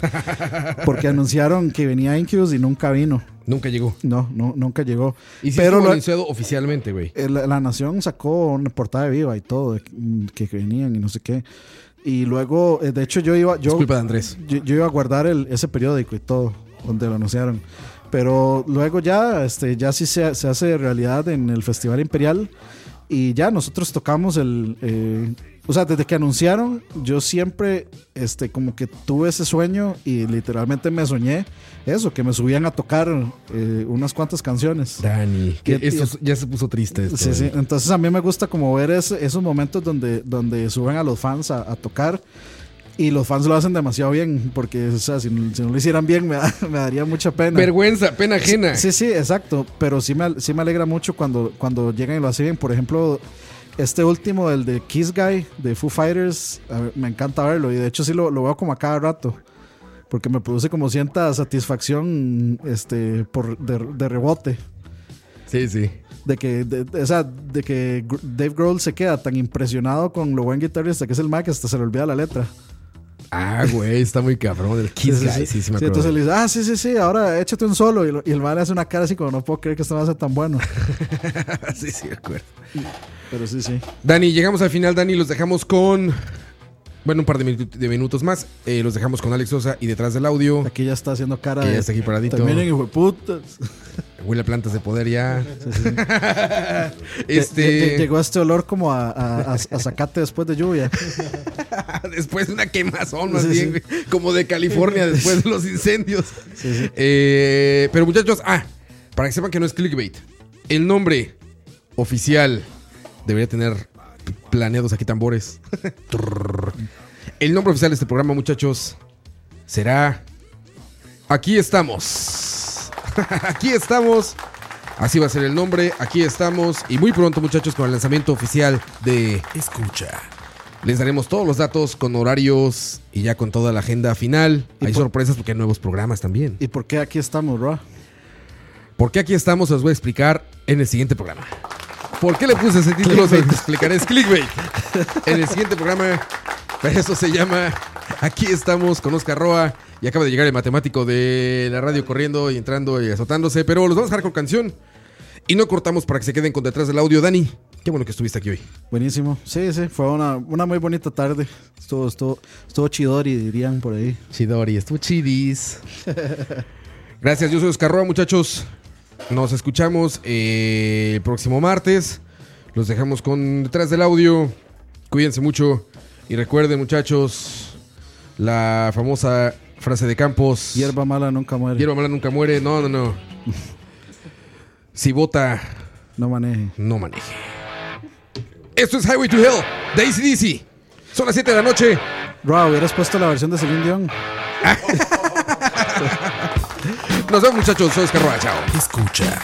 Porque anunciaron que venía Incubus y nunca vino. Nunca llegó. No, no nunca llegó. Y sí Pero lo- oficialmente, güey. eh, la, la Nación sacó una portada de Viva y todo, de que, que venían y no sé qué. Y luego, eh, de hecho, yo iba. Yo, Es culpa de Andrés. Yo, yo iba a guardar el, ese periódico y todo, donde lo anunciaron. Pero luego ya, este, ya sí se, se hace realidad en el Festival Imperial. Y ya nosotros tocamos el. eh, o sea, desde que anunciaron, yo siempre, este, como que tuve ese sueño y literalmente me soñé eso, que me subían a tocar eh, unas cuantas canciones. Dani. Que esto ya se puso triste. esto, Sí, sí. Entonces a mí me gusta como ver ese- esos momentos donde, donde suben a los fans a, a tocar y los fans lo hacen demasiado bien porque o sea, si, no- si no lo hicieran bien me, da- me daría mucha pena. Vergüenza, pena ajena. Sí, sí, exacto. Pero sí me, sí me alegra mucho cuando, cuando llegan y lo hacen bien. Por ejemplo, este último, el de Kiss Guy de Foo Fighters, ver, me encanta verlo y de hecho sí lo, lo veo como a cada rato. Porque me produce como cierta satisfacción este, por, de, de rebote Sí, sí. de que, de, de- o sea, de que Dave Grohl se queda tan impresionado con lo buen guitarrista que es el Mac que hasta se le olvida la letra. Ah, güey, está muy cabrón. El Kiss Guy, sí, sí, me acuerdo. entonces le dice, ah, sí, sí, sí, ahora échate un solo. Y, lo- y el man le hace una cara así como no puedo creer que esto va a ser tan bueno. sí, sí, me acuerdo. Pero sí, sí. Dani, llegamos al final, Dani, los dejamos con... Bueno, un par de, minutos más. Eh, los dejamos con Alex Sosa y detrás del audio. Aquí ya está haciendo cara Que ya está aquí paradito. Hijo de putas. Huele a plantas de poder ya. Este... lle- Llegó este olor como a, a, a- a zacate después de lluvia. después de una quemazón, más Sí, bien, como de California después de los incendios. Eh, pero muchachos, ah, para que sepan que no es clickbait, el nombre oficial debería tener planeados aquí tambores. El nombre oficial de este programa, muchachos, será Aquí estamos. aquí estamos. Así va a ser el nombre. Aquí estamos. Y muy pronto, muchachos, con el lanzamiento oficial de Escucha. Les daremos todos los datos con horarios y ya con toda la agenda final. Hay por- sorpresas porque hay nuevos programas también. ¿Y por qué aquí estamos, bro? ¿Por qué aquí estamos? Los voy a explicar en el siguiente programa. ¿Por qué le puse ese título? Se explicaré. Es clickbait. En el siguiente programa, eso se llama Aquí estamos con Oscar Roa. Y acaba de llegar el matemático de la radio corriendo y entrando y azotándose. Pero los vamos a dejar con canción. Y no cortamos para que se queden con detrás del audio. Dani, qué bueno que estuviste aquí hoy. Buenísimo. Sí, sí, fue una, una muy bonita tarde. Estuvo, estuvo, estuvo chidori, dirían por ahí. Chidori, estuvo chidis. Gracias, yo soy Oscar Roa, muchachos. Nos escuchamos eh, el próximo martes. Los dejamos con detrás del audio. Cuídense mucho. Y recuerden, muchachos, la famosa frase de Campos. Hierba mala nunca muere. Hierba mala nunca muere. No, no, no. Si vota, No maneje. no maneje. Esto es Highway to Hell de ACDC. Son las 7 de la noche. Bro, hubieras puesto la versión de Celine Dion. Nos vemos, muchachos. Soy Oscar Roa. Chao. Escucha.